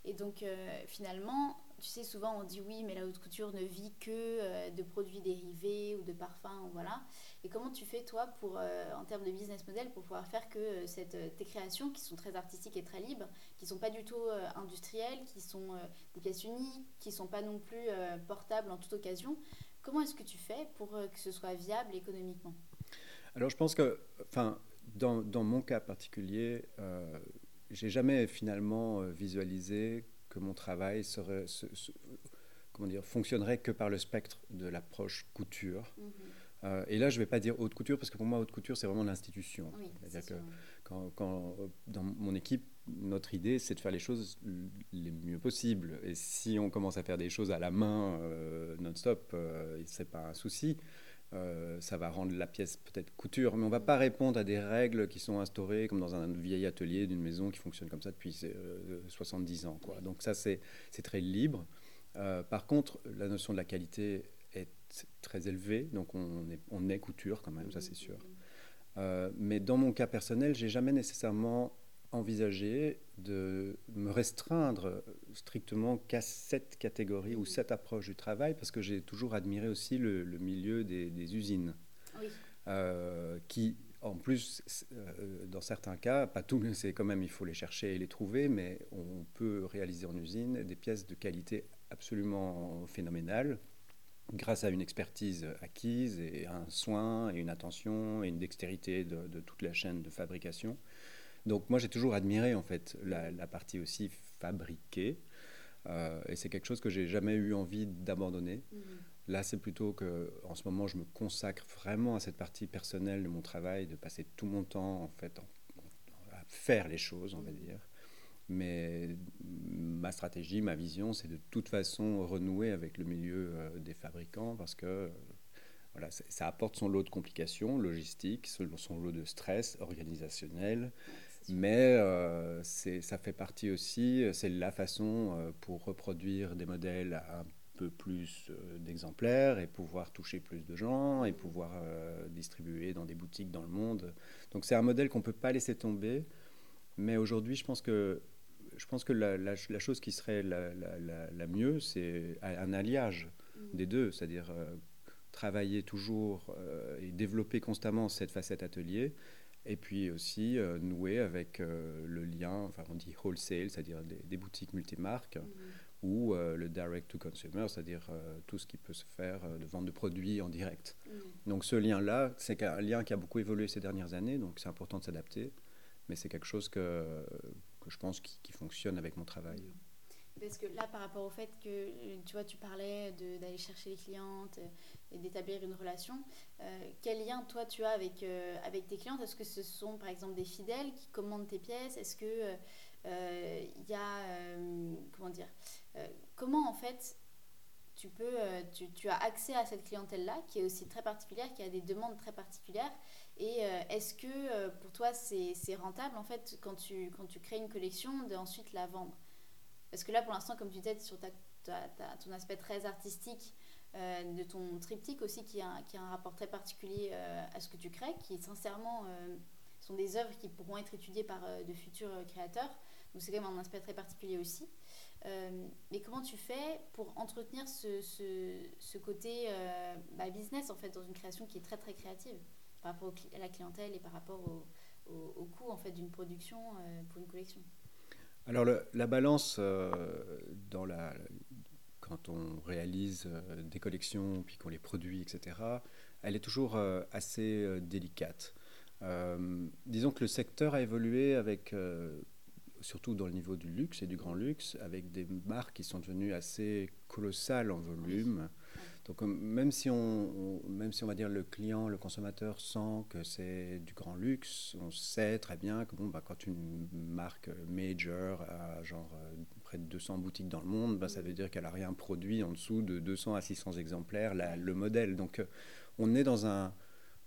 Et donc, euh, finalement, tu sais, souvent on dit oui, mais la haute couture ne vit que euh, de produits dérivés ou de parfums, voilà. Et comment tu fais, toi, pour, en termes de business model, pour pouvoir faire que cette, tes créations, qui sont très artistiques et très libres, qui ne sont pas du tout industrielles, qui sont des pièces uniques, qui ne sont pas non plus portables en toute occasion, Comment est-ce que tu fais pour euh, que ce soit viable économiquement?
Alors je pense que, enfin, dans, dans mon cas particulier, euh, j'ai jamais finalement euh, visualisé que mon travail serait, comment dire, fonctionnerait que par le spectre de l'approche couture. Mhm. Euh, et là, je ne vais pas dire haute couture, parce que pour moi, haute couture, c'est vraiment l'institution. C'est-à-dire que quand, quand, dans mon équipe, notre idée, c'est de faire les choses les mieux possibles. Et si on commence à faire des choses à la main euh, non-stop, euh, ce n'est pas un souci. Euh, ça va rendre la pièce peut-être couture, mais on ne va pas répondre à des règles qui sont instaurées comme dans un vieil atelier d'une maison qui fonctionne comme ça depuis 70 ans. Quoi. Donc ça, c'est très libre. par contre, la notion de la qualité est très élevée, donc on est, on est couture quand même, ça c'est sûr. mais dans mon cas personnel, j'ai jamais nécessairement envisager de me restreindre strictement qu'à cette catégorie ou cette approche du travail, parce que j'ai toujours admiré aussi le, milieu des, usines, euh, qui, en plus, euh, dans certains cas, pas tout, c'est quand même, il faut les chercher et les trouver, mais on peut réaliser en usine des pièces de qualité absolument phénoménale, grâce à une expertise acquise et un soin et une attention et une dextérité de, de toute la chaîne de fabrication. Donc moi j'ai toujours admiré en fait la, partie aussi fabriquée. Euh, et c'est quelque chose que j'ai jamais eu envie d'abandonner. Mhm. Là, c'est plutôt que, en ce moment, je me consacre vraiment à cette partie personnelle de mon travail, de passer tout mon temps en fait à faire les choses, on va mhm. dire. Mais ma stratégie, ma vision, c'est de toute façon renouer avec le milieu euh, des fabricants parce que voilà, ça apporte son lot de complications logistiques, son lot de stress organisationnel, mais euh, ça fait partie aussi, c'est la façon euh, pour reproduire des modèles un peu plus euh, d'exemplaires et pouvoir toucher plus de gens et pouvoir distribuer dans des boutiques dans le monde. Donc c'est un modèle qu'on ne peut pas laisser tomber. Mais aujourd'hui, je pense que, je pense que la, la, chose qui serait la, la mieux, c'est un alliage mmh. des deux, c'est-à-dire travailler toujours et développer constamment cette facette atelier. Et puis aussi nouer avec le lien, enfin on dit wholesale, c'est-à-dire des, boutiques multimarques, mhm. ou le direct to consumer, c'est-à-dire tout ce qui peut se faire de vente de produits en direct. Mhm. Donc ce lien-là, c'est un lien qui a beaucoup évolué ces dernières années, donc c'est important de s'adapter mais c'est quelque chose que, que je pense qui, fonctionne avec mon travail.
Parce que là, par rapport au fait que tu vois, tu parlais d'aller chercher les clientes et d'établir une relation, euh, quel lien toi tu as avec, euh, avec tes clientes? Est-ce que ce sont par exemple des fidèles qui commandent tes pièces? Est-ce que il euh, y a comment dire Comment en fait tu peux tu, tu as accès à cette clientèle là qui est aussi très particulière, qui a des demandes très particulières? Et euh, est-ce que euh, pour toi c'est rentable en fait quand tu, quand tu crées une collection d'ensuite la vendre? Parce que là pour l'instant comme tu disais sur ton aspect très artistique euh, de ton triptyque aussi qui a, qui a, un rapport très particulier à ce que tu crées, qui sincèrement sont des œuvres qui pourront être étudiées par de futurs créateurs. Donc c'est quand même un aspect très particulier aussi. mais comment tu fais pour entretenir ce, ce, côté bah, business en fait dans une création qui est très très créative par rapport à la clientèle et par rapport au, coût en fait d'une production euh, pour une collection?
Alors la balance euh, dans la, quand on réalise euh, des collections puis qu'on les produit, etc., elle est toujours assez délicate. disons que le secteur a évolué avec surtout dans le niveau du luxe et du grand luxe, avec des marques qui sont devenues assez colossales en volume. Donc même si on, même si on va dire le client, le consommateur sent que c'est du grand luxe, on sait très bien que bon, bah, quand une marque major a genre euh, près de 200 boutiques dans le monde, bah, ça veut dire qu'elle a rien produit en dessous de 200 à 600 exemplaires le modèle. Donc euh, on est dans un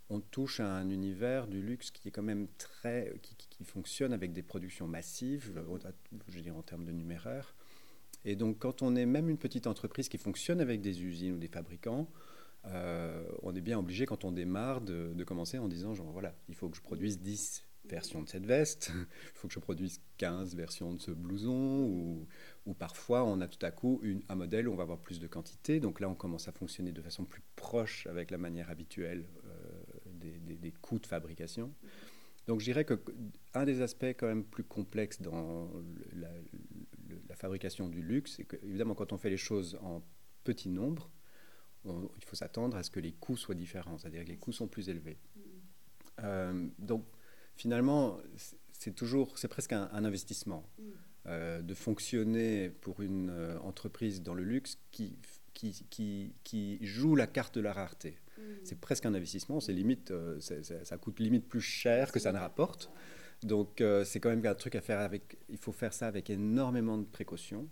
on touche à un univers du luxe qui est quand même très qui, qui fonctionne avec des productions massives, je veux dire en termes de numéraire. Et donc, quand on est même une petite entreprise qui fonctionne avec des usines ou des fabricants, euh, on est bien obligé, quand on démarre, de, commencer en disant genre, voilà, il faut que je produise 10 versions de cette veste, il faut que je produise 15 versions de ce blouson, ou, parfois on a tout à coup un modèle où on va avoir plus de quantité. Donc là, on commence à fonctionner de façon plus proche avec la manière habituelle euh, des, des, coûts de fabrication. Donc je dirais qu'un des aspects quand même plus complexes dans la, la fabrication du luxe, c'est que, évidemment, quand on fait les choses en petit nombre, il faut s'attendre à ce que les coûts soient différents, c'est-à-dire que les coûts sont plus élevés. Euh, donc, finalement, c'est toujours, c'est presque un, investissement euh, de fonctionner pour une euh, entreprise dans le luxe qui, qui, qui, qui, joue la carte de la rareté. C'est presque un investissement, c'est limite, ça coûte limite plus cher que ça ne rapporte. Donc euh, c'est quand même un truc à faire avec. Il faut faire ça avec énormément de précautions. Mhm.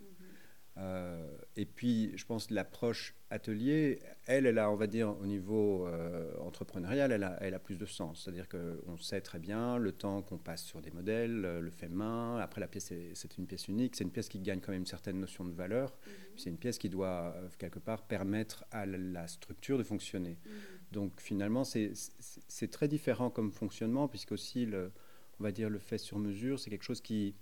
Euh, et puis, je pense que l'approche atelier, elle, elle a, on va dire, au niveau euh, entrepreneurial, elle a, elle a, plus de sens. C'est-à-dire qu'on sait très bien le temps qu'on passe sur des modèles, le fait main. Après, la pièce, c'est une pièce unique. C'est une pièce qui gagne quand même une certaine notion de valeur. Mhm. C'est une pièce qui doit, quelque part, permettre à la structure de fonctionner. Mhm. Donc, finalement, c'est très différent comme fonctionnement, puisque aussi le on va dire, le fait sur mesure, c'est quelque chose qui,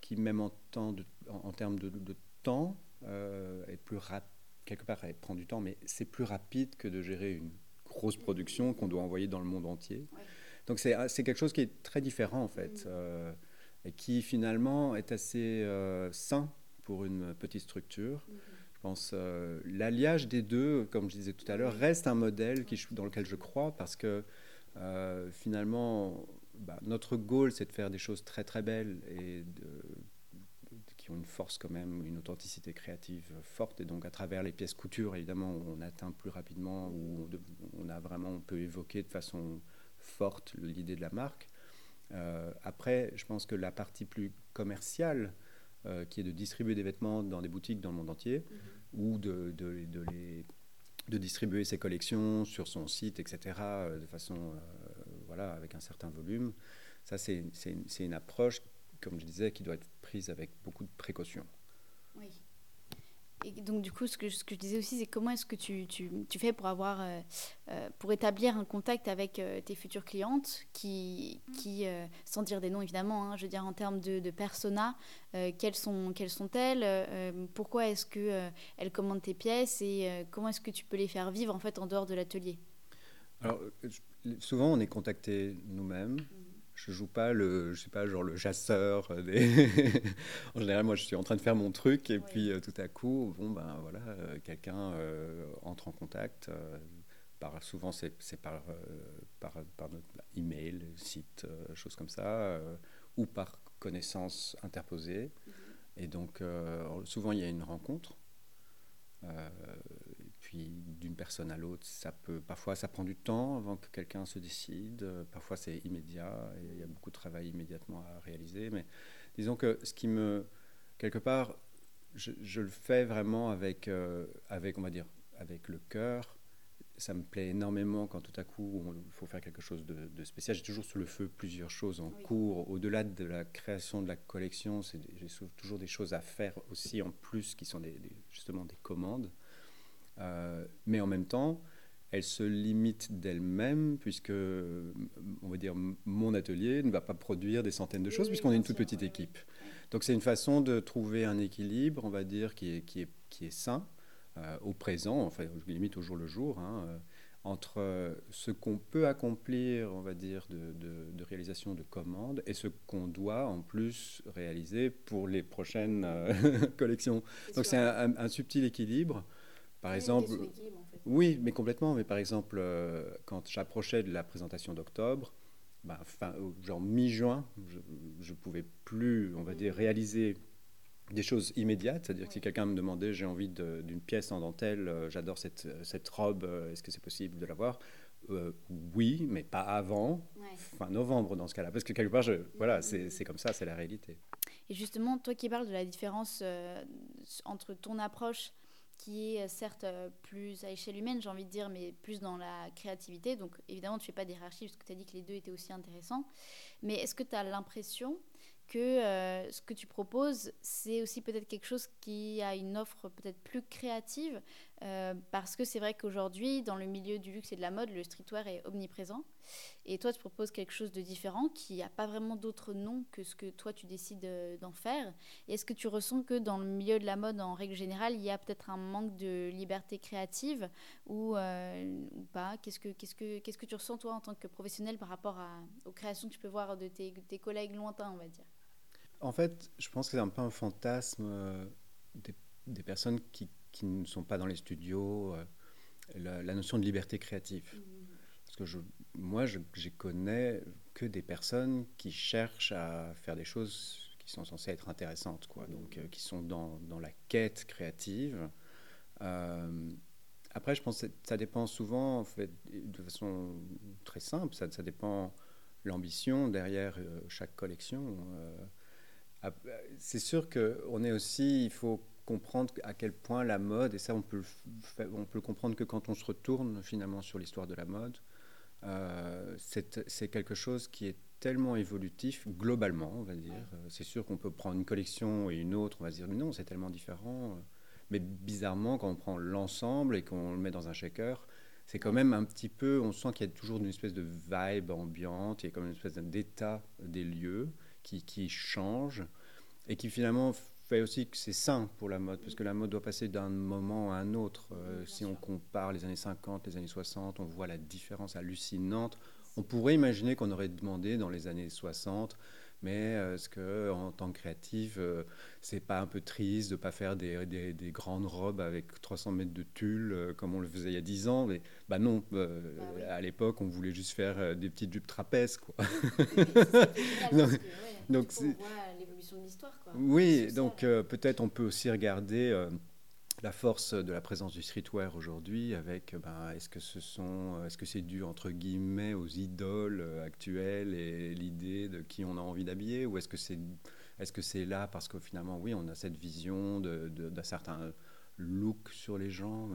qui même en, temps de, en, termes de, temps, euh, est plus rapide. Quelque part, elle prend du temps, mais c'est plus rapide que de gérer une grosse production qu'on doit envoyer dans le monde entier. Donc c'est quelque chose qui est très différent, en fait, mm. euh, et qui finalement est assez euh, sain pour une petite structure. Mm-hmm. Je pense l'alliage des deux, comme je disais tout à l'heure, reste un modèle qui, dans lequel je crois parce que finalement, bah, notre goal, c'est de faire des choses très très belles et qui ont une force quand même, une authenticité créative forte. Et donc à travers les pièces couture, évidemment, on atteint plus rapidement ou on, a vraiment, on peut évoquer de façon forte l'idée de la marque. Euh, après, je pense que la partie plus commerciale, euh, qui est de distribuer des vêtements dans des boutiques dans le monde entier, mm-hmm. ou de, de, de, les, de distribuer ses collections sur son site, etc., euh, de façon voilà, avec un certain volume. Ça, c'est une, approche, comme je disais, qui doit être prise avec beaucoup de précaution.
Oui. Et donc, du coup, ce que, je disais aussi, c'est comment est-ce que tu, fais pour avoir, euh, euh, pour établir un contact avec euh, tes futures clientes qui, sans dire des noms évidemment, hein, je veux dire en termes de, persona, quelles sont quelles sont-elles, pourquoi est-ce que elles commandent tes pièces et comment est-ce que tu peux les faire vivre en fait en dehors de l'atelier?
Alors, souvent on est contacté nous-mêmes. Mm je joue pas le, je sais pas, genre le chasseur. Euh, des en général, moi, je suis en train de faire mon truc et puis euh, tout à coup, bon, ben voilà, euh, quelqu'un entre en contact. par, souvent, c'est par, par, par, notre email, site, choses comme ça, ou par connaissance interposée. Mm-hmm. Et donc, souvent, il y a une rencontre puis d'une personne à l'autre, ça peut parfois ça prend du temps avant que quelqu'un se décide. Euh, parfois c'est immédiat et il y a beaucoup de travail immédiatement à réaliser. Mais disons que ce qui me quelque part, je, le fais vraiment avec euh, avec on va dire avec le cœur. Ça me plaît énormément quand tout à coup il faut faire quelque chose de, spécial. J'ai toujours sous le feu plusieurs choses en cours. Au-delà de la création de la collection, j'ai toujours des choses à faire aussi en plus qui sont des, justement des commandes. Euh, mais en même temps, elle se limite d'elle-même, puisque, on va dire, mon atelier ne va pas produire des centaines de choses, puisqu'on est une toute petite équipe. Donc c'est une façon de trouver un équilibre, on va dire, qui est, qui est, qui est sain, euh, au présent, enfin, limite au jour le jour, hein, euh, entre ce qu'on peut accomplir, on va dire, de, de, réalisation de commandes et ce qu'on doit en plus réaliser pour les prochaines collections. Donc c'est un, un, subtil équilibre par exemple, oui, mais complètement. Mais par exemple, euh, quand j'approchais de la présentation d'octobre, bah, fin, genre mi-juin, je ne pouvais plus, on va dire, réaliser des choses immédiates. C'est-à-dire que si quelqu'un me demandait, j'ai envie d'une pièce en dentelle, euh, j'adore cette, cette, robe, euh, est-ce que c'est possible de l'avoir Oui, mais pas avant, fin novembre dans ce cas-là. Parce que quelque part, je, voilà, c'est comme ça, c'est la réalité.
Et justement, toi qui parles de la différence entre ton approche qui est euh, certes euh, plus à échelle humaine, j'ai envie de dire, mais plus dans la créativité. Donc évidemment, tu ne fais pas des hiérarchies parce que tu as dit que les deux étaient aussi intéressants. Mais est-ce que tu as l'impression que euh, ce que tu proposes, c'est aussi peut-être quelque chose qui a une offre peut-être plus créative, parce que c'est vrai qu'aujourd'hui, dans le milieu du luxe et de la mode, le streetwear est omniprésent? Et toi, tu proposes quelque chose de différent, qui n'a pas vraiment d'autre nom que ce que toi, tu décides euh, d'en faire. Est-ce que tu ressens que dans le milieu de la mode, en règle générale, il y a peut-être un manque de liberté créative ou, ou pas? Qu'est-ce que, qu'est-ce, que, qu'est-ce que tu ressens, toi, en tant que professionnel, par rapport à, aux créations que tu peux voir de tes, tes collègues lointains, on va dire?
En fait, je pense que c'est un peu un fantasme euh, des, personnes qui, ne sont pas dans les studios, euh, la, notion de liberté créative. Mmh. Que je, moi, je, connais que des personnes qui cherchent à faire des choses qui sont censées être intéressantes, quoi. Donc, euh, qui sont dans, la quête créative. après, je pense que ça dépend souvent, en fait, de façon très simple, ça, ça dépend l'ambition derrière chaque collection. C'est sûr qu'on est aussi, il faut comprendre à quel point la mode, et ça on peut, on peut le comprendre que quand on se retourne finalement sur l'histoire de la mode, euh, c'est quelque chose qui est tellement évolutif globalement, on va dire. Euh, c'est sûr qu'on peut prendre une collection et une autre, on va se dire mais non, c'est tellement différent. Mais bizarrement, quand on prend l'ensemble et qu'on le met dans un shaker, c'est quand même un petit peu, on sent qu'il y a toujours une espèce de vibe ambiante, il y a comme une espèce d'état des lieux qui, qui change et qui finalement fait aussi que c'est sain pour la mode, parce que la mode doit passer d'un moment à un autre. Euh, si on compare les années 50, les années 60, on voit la différence hallucinante. On pourrait imaginer qu'on aurait demandé dans les années 60 mais euh, est-ce que en tant que créative, euh, c'est pas un peu triste de pas faire des, des, des, grandes robes avec 300 mètres de tulle comme on le faisait il y a 10 ans? Mais bah non, bah à l'époque, on voulait juste faire des petites jupes trapèzes, quoi.
Donc, on voit l'évolution de l'histoire.
Oui, donc euh, peut-être on peut aussi regarder euh, la force de la présence du streetwear aujourd'hui avec euh, ben, est-ce que ce sont est-ce que c'est dû entre guillemets aux idoles actuelles et l'idée de qui on a envie d'habiller ou est-ce que c'est est-ce que c'est là parce que finalement oui on a cette vision d'un certain look sur les gens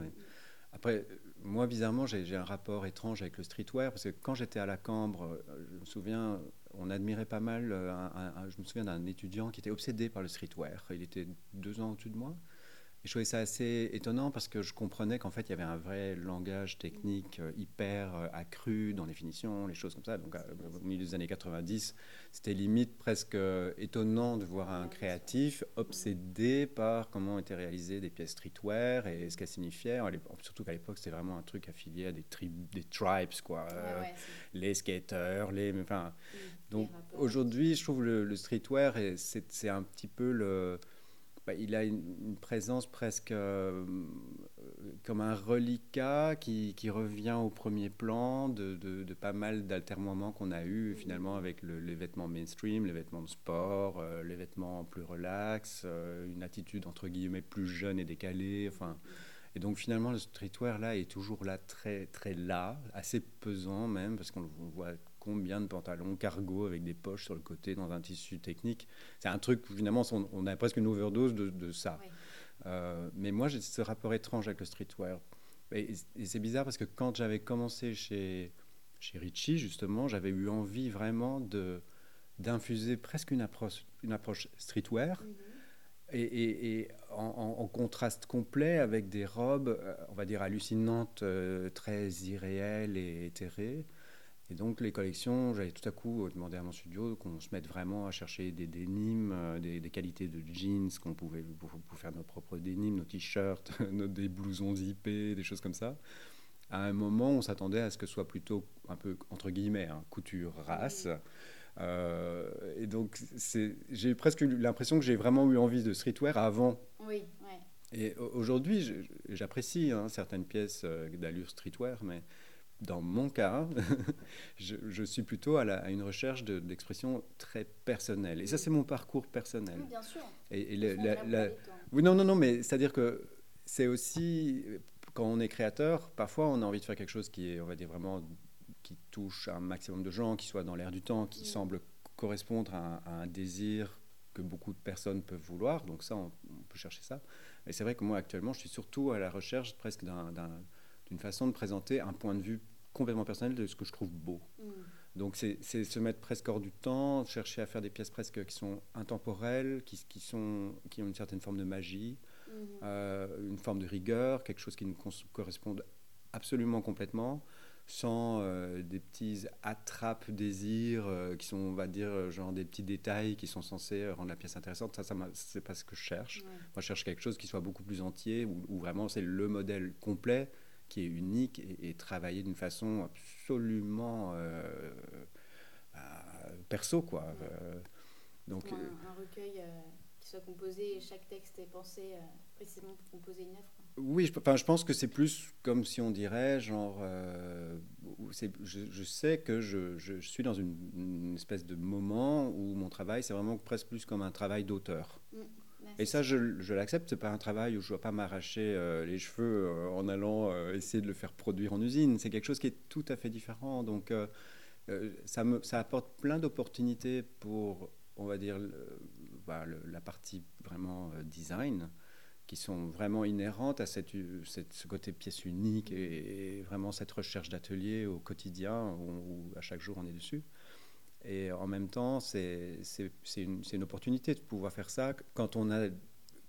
après, moi, bizarrement, j'ai un rapport étrange avec le streetwear, parce que quand j'étais à la Cambre, je me souviens, on admirait pas mal, euh, je me souviens d'un étudiant qui était obsédé par le streetwear. Il était deux ans au-dessus de moi. Je trouvais ça assez étonnant parce que je comprenais qu'en fait, il y avait un vrai langage technique euh, hyper euh, accru dans les finitions, les choses comme ça. Donc, au milieu des années 90, c'était limite presque euh, étonnant de voir un créatif obsédé par comment étaient réalisées des pièces streetwear et ce qu'elles signifiaient. Surtout qu'à l'époque, c'était vraiment un truc affilié à des, des tribes, quoi. les skaters, les. Enfin, donc, aujourd'hui, je trouve le, le streetwear, c'est un petit peu le bah, il a une, présence presque euh, comme un reliquat qui, revient au premier plan de, pas mal d'altermoiements qu'on a eu finalement avec les vêtements mainstream, les vêtements de sport, euh, les vêtements plus relax, euh, une attitude entre guillemets plus jeune et décalée. Enfin, et donc finalement le streetwear là est toujours là très très là, assez pesant même parce qu'on voit combien de pantalons cargo avec des poches sur le côté dans un tissu technique. C'est un truc, finalement, on, a presque une overdose de, ça. Euh, mais moi, j'ai ce rapport étrange avec le streetwear. Et, c'est bizarre parce que quand j'avais commencé chez, chez Richie, justement, j'avais eu envie vraiment de d'infuser presque une approche, une approche streetwear. Mhm. Et, en, contraste complet avec des robes, euh, on va dire hallucinantes, euh, très irréelles et éthérées, et donc les collections, j'avais tout à coup demandé à mon studio qu'on se mette vraiment à chercher des dénimes, euh, des, qualités de jeans qu'on pouvait pour, faire nos propres dénimes, nos t-shirts, des blousons zippés, des choses comme ça. À un moment, on s'attendait à ce que ce soit plutôt un peu entre guillemets hein, couture race. Euh, et donc j'ai presque l'impression que j'ai vraiment eu envie de streetwear avant.
Oui,
Et aujourd'hui, j'apprécie hein, certaines pièces euh, d'allure streetwear, mais dans mon cas, je, suis plutôt à, la, une recherche d'expression très personnelle. Et ça, c'est mon parcours personnel.
Oui, bien sûr.
Et, oui, non, non, non, mais c'est-à-dire que c'est aussi, quand on est créateur, parfois on a envie de faire quelque chose qui est, on va dire, vraiment, qui touche un maximum de gens, qui soit dans l'air du temps, qui semble correspondre à un, désir que beaucoup de personnes peuvent vouloir. Donc ça, on, on peut chercher ça. Et c'est vrai que moi, actuellement, je suis surtout à la recherche presque d'une façon de présenter un point de vue complètement personnel de ce que je trouve beau. Mm. Donc c'est se mettre presque hors du temps, chercher à faire des pièces presque qui sont intemporelles, qui, qui sont, qui ont une certaine forme de magie, mm. euh, une forme de rigueur, quelque chose qui nous corresponde absolument complètement, sans euh, des petits attrapes désirs euh, qui sont, on va dire, genre des petits détails qui sont censés rendre la pièce intéressante. Ça, ça c'est pas ce que je cherche. Moi, je cherche quelque chose qui soit beaucoup plus entier, où vraiment c'est le modèle complet qui est unique et, travaillé d'une façon absolument euh, bah, perso, quoi.
Euh, donc, un, un recueil euh, qui soit composé et chaque texte est pensé précisément pour composer une œuvre.
Oui, je, enfin, je pense que c'est plus comme si on dirait, genre, je, je, sais que je, je, suis dans une, espèce de moment où mon travail, c'est vraiment presque plus comme un travail d'auteur. Mm. Et ça, je, je l'accepte. C'est pas un travail où je dois pas m'arracher euh, les cheveux euh, en allant euh, essayer de le faire produire en usine. C'est quelque chose qui est tout à fait différent. Donc, ça, me, ça apporte plein d'opportunités pour, on va dire, bah, la partie vraiment design, qui sont vraiment inhérentes à cette, ce côté pièce unique et, vraiment cette recherche d'atelier au quotidien où, à chaque jour on est dessus. Et en même temps, c'est une, une, opportunité de pouvoir faire ça quand on a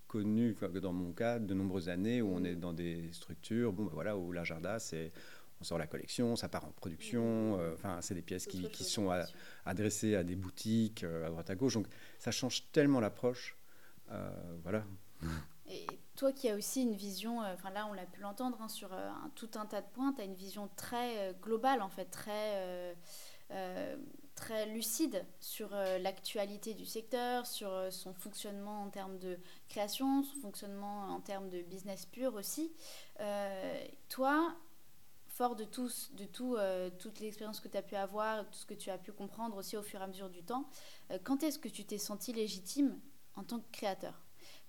connu, dans mon cas, de nombreuses années où on est dans des structures, bon, ben voilà, où l'agenda, c'est on sort la collection, ça part en production, euh, enfin, c'est des pièces qui, qui sont adressées à des boutiques euh, à droite à gauche. Donc, ça change tellement l'approche. Euh, voilà.
Et toi qui as aussi une vision, enfin là on l'a pu l'entendre hein, sur tout un tas de points, tu as une vision très globale en fait, très très lucide sur euh, l'actualité du secteur, sur euh, son fonctionnement en termes de création, son fonctionnement en termes de business pur aussi. Euh, toi, fort de, tous, de tout, toute l'expérience que tu as pu avoir, tout ce que tu as pu comprendre aussi au fur et à mesure du temps, quand est-ce que tu t'es senti légitime en tant que créateur?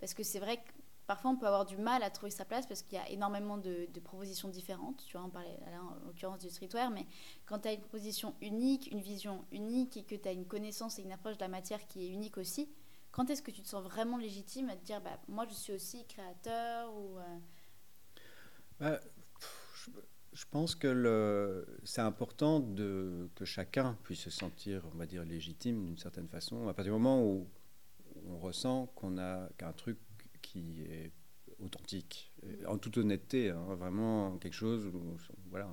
Parce que c'est vrai que parfois on peut avoir du mal à trouver sa place parce qu'il y a énormément de, propositions différentes. Tu vois, on parlait en l'occurrence du streetwear, mais quand tu as une proposition unique, une vision unique et que tu as une connaissance et une approche de la matière qui est unique aussi, quand est-ce que tu te sens vraiment légitime à te dire bah, moi je suis aussi créateur ou, euh?
Bah, je, pense que c'est important que chacun puisse se sentir, on va dire, légitime d'une certaine façon. À partir du moment où on ressent qu'on a qu'un truc qui est authentique, en toute honnêteté, hein, vraiment quelque chose. voilà,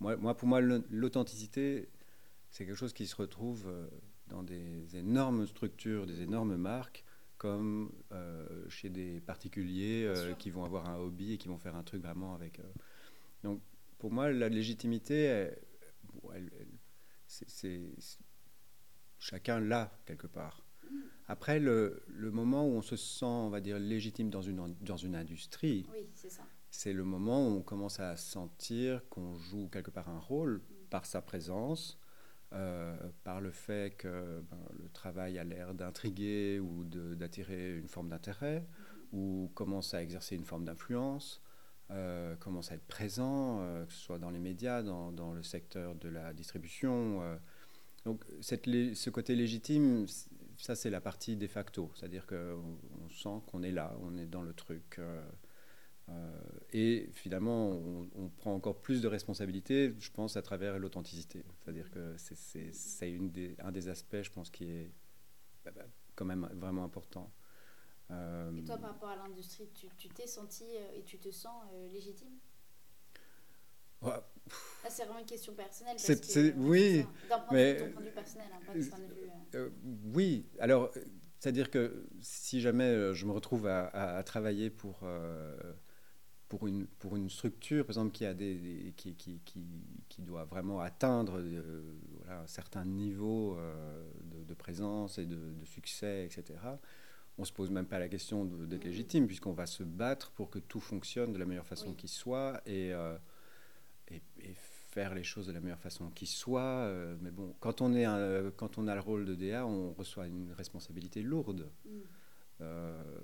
moi, moi, pour moi, l'authenticité, c'est quelque chose qui se retrouve dans des énormes structures, des énormes marques, comme chez des particuliers qui vont avoir un hobby et qui vont faire un truc vraiment avec. donc, pour moi, la légitimité, c'est chacun l'a quelque part. Après, le, le, moment où on se sent, on va dire, légitime dans une, dans une industrie, c'est le moment où on commence à sentir qu'on joue quelque part un rôle mm. par sa présence, euh, par le fait que ben, le travail a l'air d'intriguer ou d'attirer une forme d'intérêt, mm. ou commence à exercer une forme d'influence. Euh, commence à être présent, euh, que ce soit dans les médias, dans, dans le secteur de la distribution. Euh. donc cette, ce côté légitime, ça c'est la partie de facto, c'est-à-dire qu'on on sent qu'on est là, on est dans le truc. et finalement, on, on, prend encore plus de responsabilités, je pense, à travers l'authenticité. C'est-à-dire que c'est des, un des aspects, je pense, qui est bah, bah, quand même vraiment important.
Euh, et toi, par rapport à l'industrie, tu t'es senti euh, et tu te sens euh, légitime? Ouais. C'est vraiment une question personnelle.
c'est oui, point, mais, de vue personnel, hein, pas de vue. oui, alors, c'est-à-dire que si jamais je me retrouve à, travailler pour, pour, une, pour une structure, par exemple, qui, a des, qui, qui, qui, qui, doit vraiment atteindre voilà, un certain niveau de, de, présence et de, de succès, etc., on se pose même pas la question d'être légitime, puisqu'on va se battre pour que tout fonctionne de la meilleure façon qui soit euh, et, et, faire les choses de la meilleure façon qui soit. Euh, mais bon, quand on, est quand on a le rôle de DA, on reçoit une responsabilité lourde. Mm. Euh,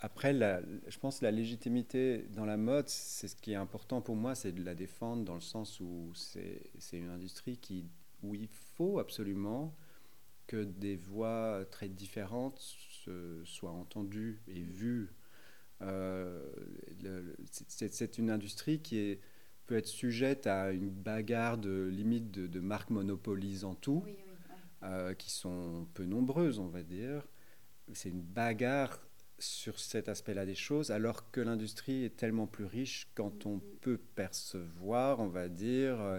après, la, je pense que la légitimité dans la mode, c'est ce qui est important pour moi, c'est de la défendre dans le sens où c'est une industrie qui, où il faut absolument que des voix très différentes soient entendues et vues. Euh, c'est une industrie qui est, peut être sujette à une bagarre de limite de, marques monopolisant tout, euh, qui sont peu nombreuses, on va dire. C'est une bagarre sur cet aspect-là des choses, alors que l'industrie est tellement plus riche quand on mm-hmm. peut percevoir, on va dire, euh,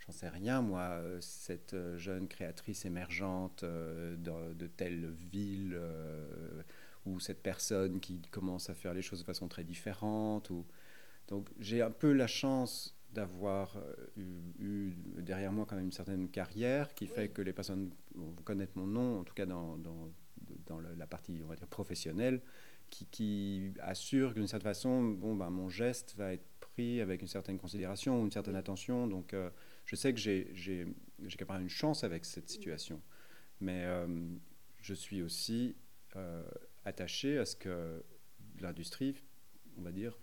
j'en sais rien, moi, euh, cette jeune créatrice émergente euh, de, telle ville, ou cette personne qui commence à faire les choses de façon très différente. Ou... Donc j'ai un peu la chance d'avoir eu, derrière moi quand même une certaine carrière qui fait que les personnes vont connaître mon nom, en tout cas dans, dans, dans la partie on va dire, professionnelle, qui, qui assure d'une certaine façon, bon, ben, mon geste va être pris avec une certaine considération, une certaine attention. Donc je sais que j'ai quand même une chance avec cette situation, mais euh, je suis aussi euh, attaché à ce que l'industrie, on va dire,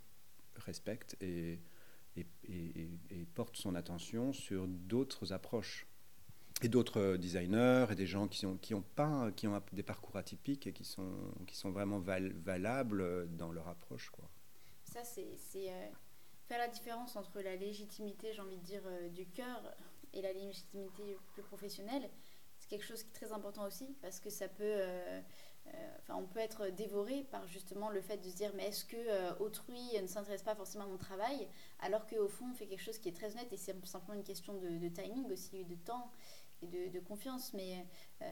respecte et, et, porte son attention sur d'autres approches et d'autres designers et des gens qui ont, qui ont, pas, qui ont des parcours atypiques et qui sont, qui sont vraiment valables dans leur approche. Quoi.
Ça, c'est euh, faire la différence entre la légitimité, j'ai envie de dire, euh, du cœur et la légitimité plus professionnelle, c'est quelque chose qui est très important aussi parce que ça peut, euh, euh, enfin, on peut être dévoré par justement le fait de se dire mais est-ce que autrui ne s'intéresse pas forcément à mon travail alors qu'au fond on fait quelque chose qui est très honnête et c'est simplement une question de, timing aussi, de temps et de, confiance. Mais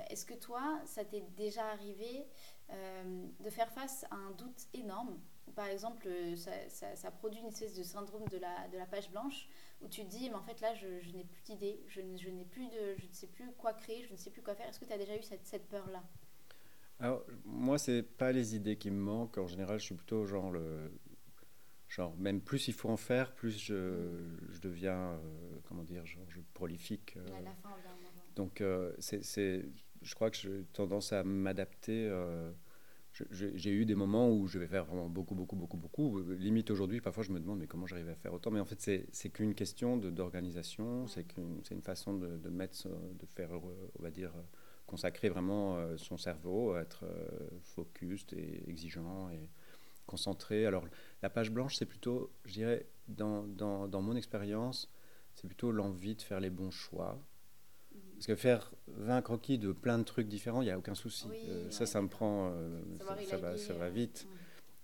est-ce que toi, ça t'est déjà arrivé de faire face à un doute énorme? Par exemple, euh, ça, produit une espèce de syndrome de la, de la page blanche où tu te dis, mais en fait là, je, n'ai plus d'idées, je, je n'ai plus de, je ne sais plus quoi créer, je ne sais plus quoi faire. Est-ce que tu as déjà eu cette, cette peur-là?
Alors, moi, c'est pas les idées qui me manquent. En général, je suis plutôt genre le. Genre, même plus il faut en faire, plus je, je deviens, euh, comment dire, genre, je prolifique. Euh. la fin, donc, c'est, je crois que j'ai tendance à m'adapter j'ai eu des moments où je vais faire vraiment beaucoup, beaucoup, beaucoup, beaucoup. Limite aujourd'hui, parfois je me demande mais comment j'arrive à faire autant? Mais en fait, c'est qu'une question d'organisation, c'est une façon de, de, mettre, de faire, on va dire, consacrer vraiment euh, son cerveau, être euh, focus et exigeant et concentré. Alors, la page blanche, c'est plutôt, je dirais, dans, dans, dans mon expérience, c'est plutôt l'envie de faire les bons choix parce que faire 20 croquis de plein de trucs différents, il n'y a aucun souci. Euh, ça, ça me prend. Euh, ça, va, ça, va, vite.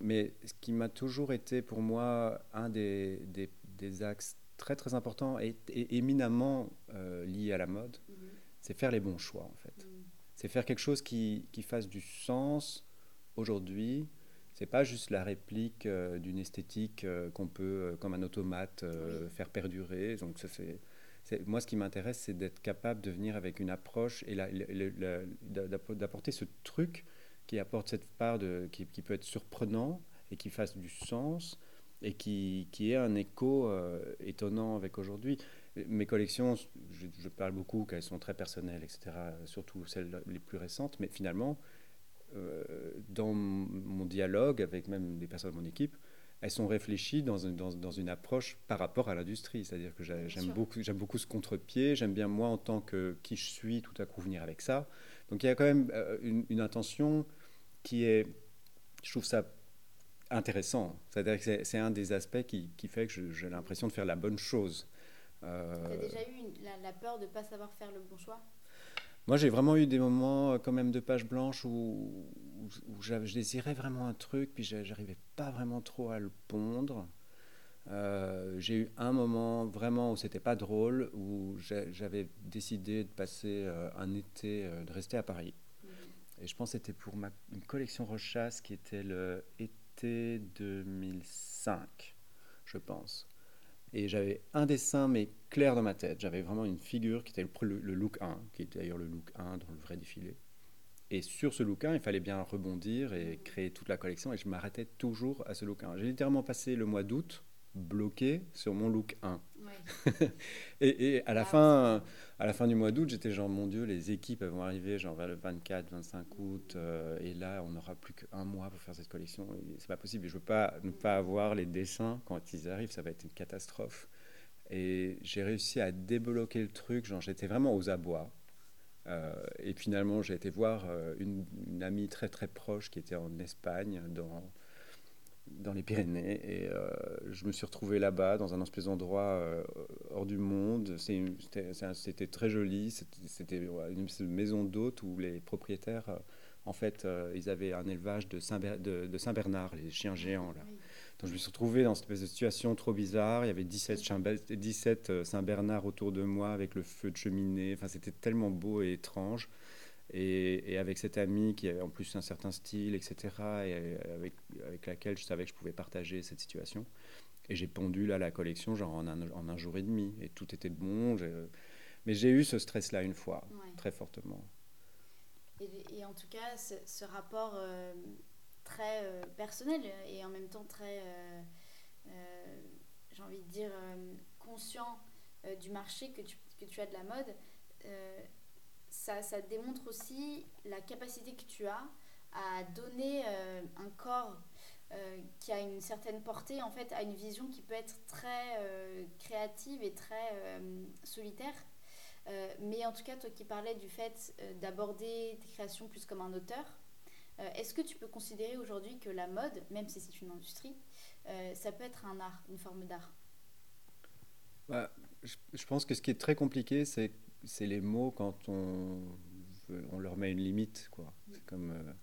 mais ce qui m'a toujours été pour moi un des, des, des axes très très importants et, éminemment euh, liés à la mode, mhm. c'est faire les bons choix en fait. C'est faire quelque chose qui, qui fasse du sens aujourd'hui. C'est pas juste la réplique euh, d'une esthétique euh, qu'on peut, comme un automate, faire perdurer. Donc ça c'est moi, ce qui m'intéresse, c'est d'être capable de venir avec une approche et d'apporter ce truc qui apporte cette part de, qui, peut être surprenant et qui fasse du sens et qui, qui ait un écho euh, étonnant avec aujourd'hui. Mes collections, je, parle beaucoup qu'elles sont très personnelles, etc., surtout celles les plus récentes, mais finalement, euh, dans mon dialogue avec même des personnes de mon équipe, elles sont réfléchies dans une, dans, dans une approche par rapport à l'industrie. C'est-à-dire que j'aime beaucoup, beaucoup ce contre-pied, j'aime bien moi en tant que qui je suis, tout à coup venir avec ça. Donc il y a quand même euh, une, une intention qui est, je trouve ça intéressant. C'est-à-dire que c'est un des aspects qui, qui fait que j'ai l'impression de faire la bonne chose.
Euh... Tu as déjà eu la, peur de ne pas savoir faire le bon choix?
Moi, j'ai vraiment eu des moments euh, quand même de page blanche où, où, je désirais vraiment un truc, puis j'arrivais pas vraiment trop à le pondre. Euh, j'ai eu un moment vraiment où c'était pas drôle, où j'avais décidé de passer euh, un été, de rester à Paris. Et je pense que c'était pour ma, une collection Rochasse qui était le été 2005, je pense. Et j'avais un dessin, mais clair dans ma tête. J'avais vraiment une figure qui était le, look 1, qui était d'ailleurs le look 1 dans le vrai défilé. Et sur ce look 1, il fallait bien rebondir et créer toute la collection. Et je m'arrêtais toujours à ce look 1. J'ai littéralement passé le mois d'août bloqué sur mon look 1. et, à, la ah, fin, à la fin du mois d'août, j'étais genre, mon Dieu, les équipes vont arriver genre vers le 24, 25 août, euh, et là, on n'aura plus qu'un mois pour faire cette collection. C'est pas possible. je veux pas ne pas avoir les dessins quand ils arrivent, ça va être une catastrophe. Et j'ai réussi à débloquer le truc, genre, j'étais vraiment aux abois. Euh, et finalement, j'ai été voir euh, une, une, amie très très proche qui était en Espagne dans dans les Pyrénées. Et euh, je me suis retrouvé là-bas, dans un espèce d'endroit euh, hors du monde. C'était très joli. C'était une maison d'hôtes où les propriétaires, euh, en fait, ils avaient un élevage de Saint-Bernard, les chiens géants. Là. Donc je me suis retrouvé dans cette espèce de situation trop bizarre. Il y avait 17, 17 Saint-Bernard autour de moi avec le feu de cheminée. Enfin, c'était tellement beau et étrange. Et, avec cette amie qui avait en plus un certain style, etc., et avec, avec, laquelle je savais que je pouvais partager cette situation. Et j'ai pondu là la collection genre en un, en un, jour et demi, et tout était bon. Mais j'ai eu ce stress-là une fois, très fortement.
Et, en tout cas, ce, rapport euh, très euh, personnel et en même temps très, euh, j'ai envie de dire, conscient du marché que tu, que tu as de la mode, ça, ça, démontre aussi la capacité que tu as à donner euh, un corps euh, qui a une certaine portée, en fait, à une vision qui peut être très euh, créative et très solitaire. mais en tout cas, toi qui parlais du fait d'aborder tes créations plus comme un auteur, est-ce que tu peux considérer aujourd'hui que la mode, même si c'est une industrie, ça peut être un art, une forme d'art?
Bah, je, je, pense que ce qui est très compliqué, c'est c'est les mots quand on, on leur met une limite. Quoi. C'est comme. Euh,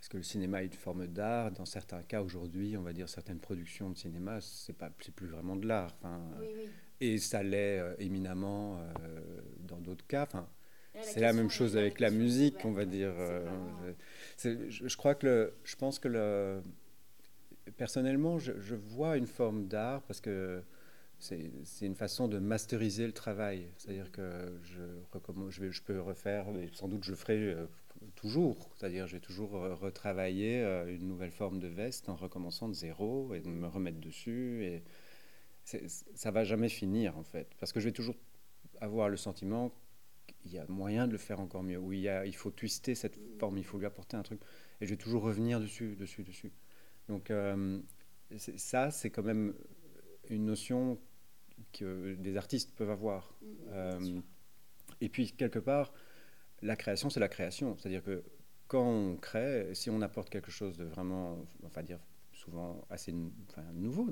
est-ce que le cinéma est une forme d'art? Dans certains cas, aujourd'hui, on va dire certaines productions de cinéma, c'est pas, c'est plus vraiment de l'art. Enfin, Et ça l'est euh, éminemment euh, dans d'autres cas. Enfin, c'est la même chose avec la musique, on va dire. je, je, crois que le, je pense que le, personnellement, je, je vois une forme d'art parce que c'est une façon de masteriser le travail. C'est-à-dire que je, je, peux refaire, et sans doute je ferai euh, toujours, c'est-à-dire je vais toujours euh, retravailler euh, une nouvelle forme de veste en recommençant de zéro et de me remettre dessus. Et ça va jamais finir en fait, parce que je vais toujours avoir le sentiment qu'il y a moyen de le faire encore mieux, où il, il faut twister cette forme, il faut lui apporter un truc, et je vais toujours revenir dessus, dessus, dessus. Donc ça, c'est quand même une notion que des artistes peuvent avoir. Mm, euh, et puis, quelque part, la création, c'est la création. C'est-à-dire que quand on crée, si on apporte quelque chose de vraiment, enfin dire souvent assez nouveau,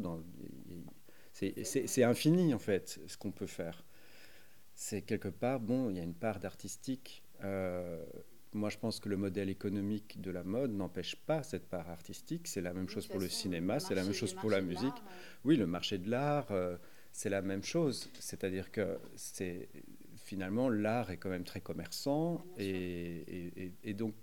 c'est infini en fait ce qu'on peut faire. C'est quelque part, bon, il y a une part d'artistique. Euh, moi, je pense que le modèle économique de la mode n'empêche pas cette part artistique. C'est la même chose pour le cinéma, c'est la même chose pour la musique. Oui, le marché de l'art, euh, c'est la même chose. C'est-à-dire que c'est finalement l'art est quand même très commerçant et, et, donc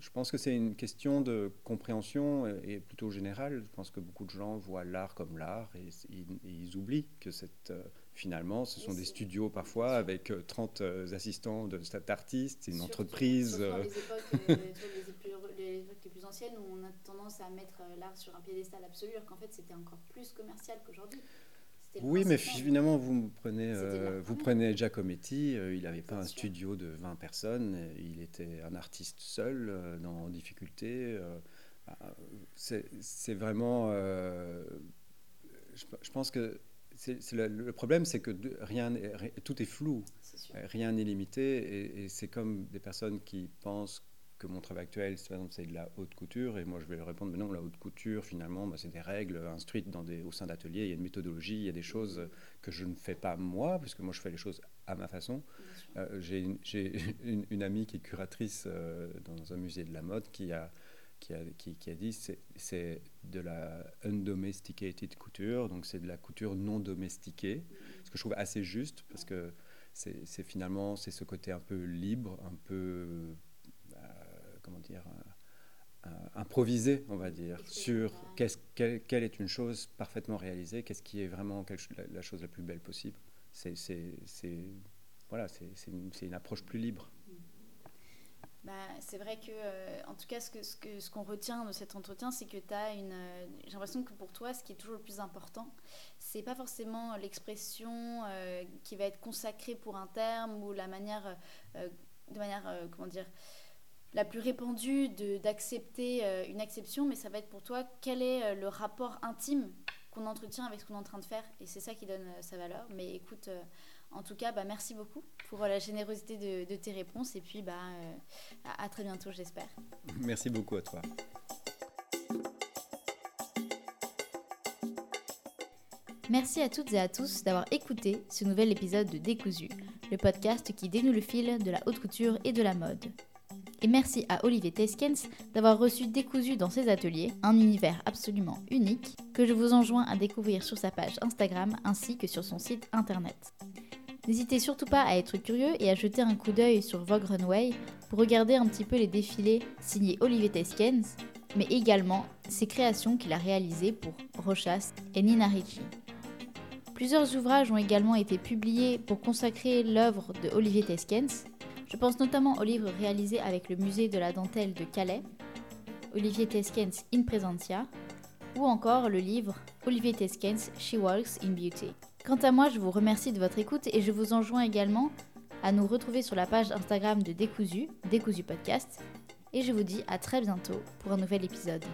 je pense que c'est une question de compréhension et plutôt générale. Je pense que beaucoup de gens voient l'art comme l'art et, ils oublient que cette euh, finalement, ce sont des studios parfois avec 30 euh, euh, assistants de cet artiste, c'est une entreprise.
Dans les époques, les, plus, les, époques les plus anciennes où on a tendance à mettre l'art sur un piédestal absolu, alors qu'en fait c'était encore plus commercial qu'aujourd'hui.
Oui, mais finalement, vous prenez, euh, vous prenez Giacometti, il n'avait pas un studio de 20 personnes, il était un artiste seul, dans, en difficulté. Bah, c'est vraiment. je, pense que le, problème, c'est que rien, tout est flou, rien n'est limité, et, c'est comme des personnes qui pensent que mon travail actuel, c'est de la haute couture, et moi je vais leur répondre, mais non, la haute couture, finalement, bah, c'est des règles instruites dans des, au sein d'ateliers, il y a une méthodologie, il y a des choses que je ne fais pas moi, puisque moi je fais les choses à ma façon. Euh, j'ai une, une, amie qui est curatrice euh, dans un musée de la mode qui a qui a, qui, a dit c'est de la undomesticated couture, donc c'est de la couture non domestiquée, ce que je trouve assez juste parce que c'est finalement c'est ce côté un peu libre, un peu comment dire euh, euh, improvisé, on va dire, sur quelle, quelle, est une chose parfaitement réalisée, qu'est-ce qui est vraiment la, la, chose la plus belle possible. C'est voilà, c'est une, une approche plus libre.
Bah, c'est vrai que, euh, en tout cas, ce qu'on ce que, ce qu'on retient de cet entretien, c'est que tu as une. Euh, j'ai l'impression que pour toi, ce qui est toujours le plus important, c'est pas forcément l'expression euh, qui va être consacrée pour un terme ou la manière, de manière, comment dire, la plus répandue d'accepter une exception, mais ça va être pour toi quel est le rapport intime qu'on entretient avec ce qu'on est en train de faire? Et c'est ça qui donne sa valeur. Mais écoute. En tout cas, bah, merci beaucoup pour la générosité de, tes réponses et puis bah, euh, à, très bientôt, j'espère.
Merci beaucoup à toi.
Merci à toutes et à tous d'avoir écouté ce nouvel épisode de Décousu, le podcast qui dénoue le fil de la haute couture et de la mode. Et merci à Olivier Teskens d'avoir reçu Décousu dans ses ateliers, un univers absolument unique que je vous enjoins à découvrir sur sa page Instagram ainsi que sur son site internet. N'hésitez surtout pas à être curieux et à jeter un coup d'œil sur Vogue Runway pour regarder un petit peu les défilés signés Olivier Teskens, mais également ses créations qu'il a réalisées pour Rochas et Nina Ricci. Plusieurs ouvrages ont également été publiés pour consacrer l'œuvre de Olivier Teskens. Je pense notamment au livre réalisé avec le musée de la dentelle de Calais, Olivier Teskens in Presentia, ou encore le livre Olivier Teskens She Walks in Beauty. Quant à moi, je vous remercie de votre écoute et je vous enjoins également à nous retrouver sur la page Instagram de Décousu, Décousu Podcast. Et je vous dis à très bientôt pour un nouvel épisode.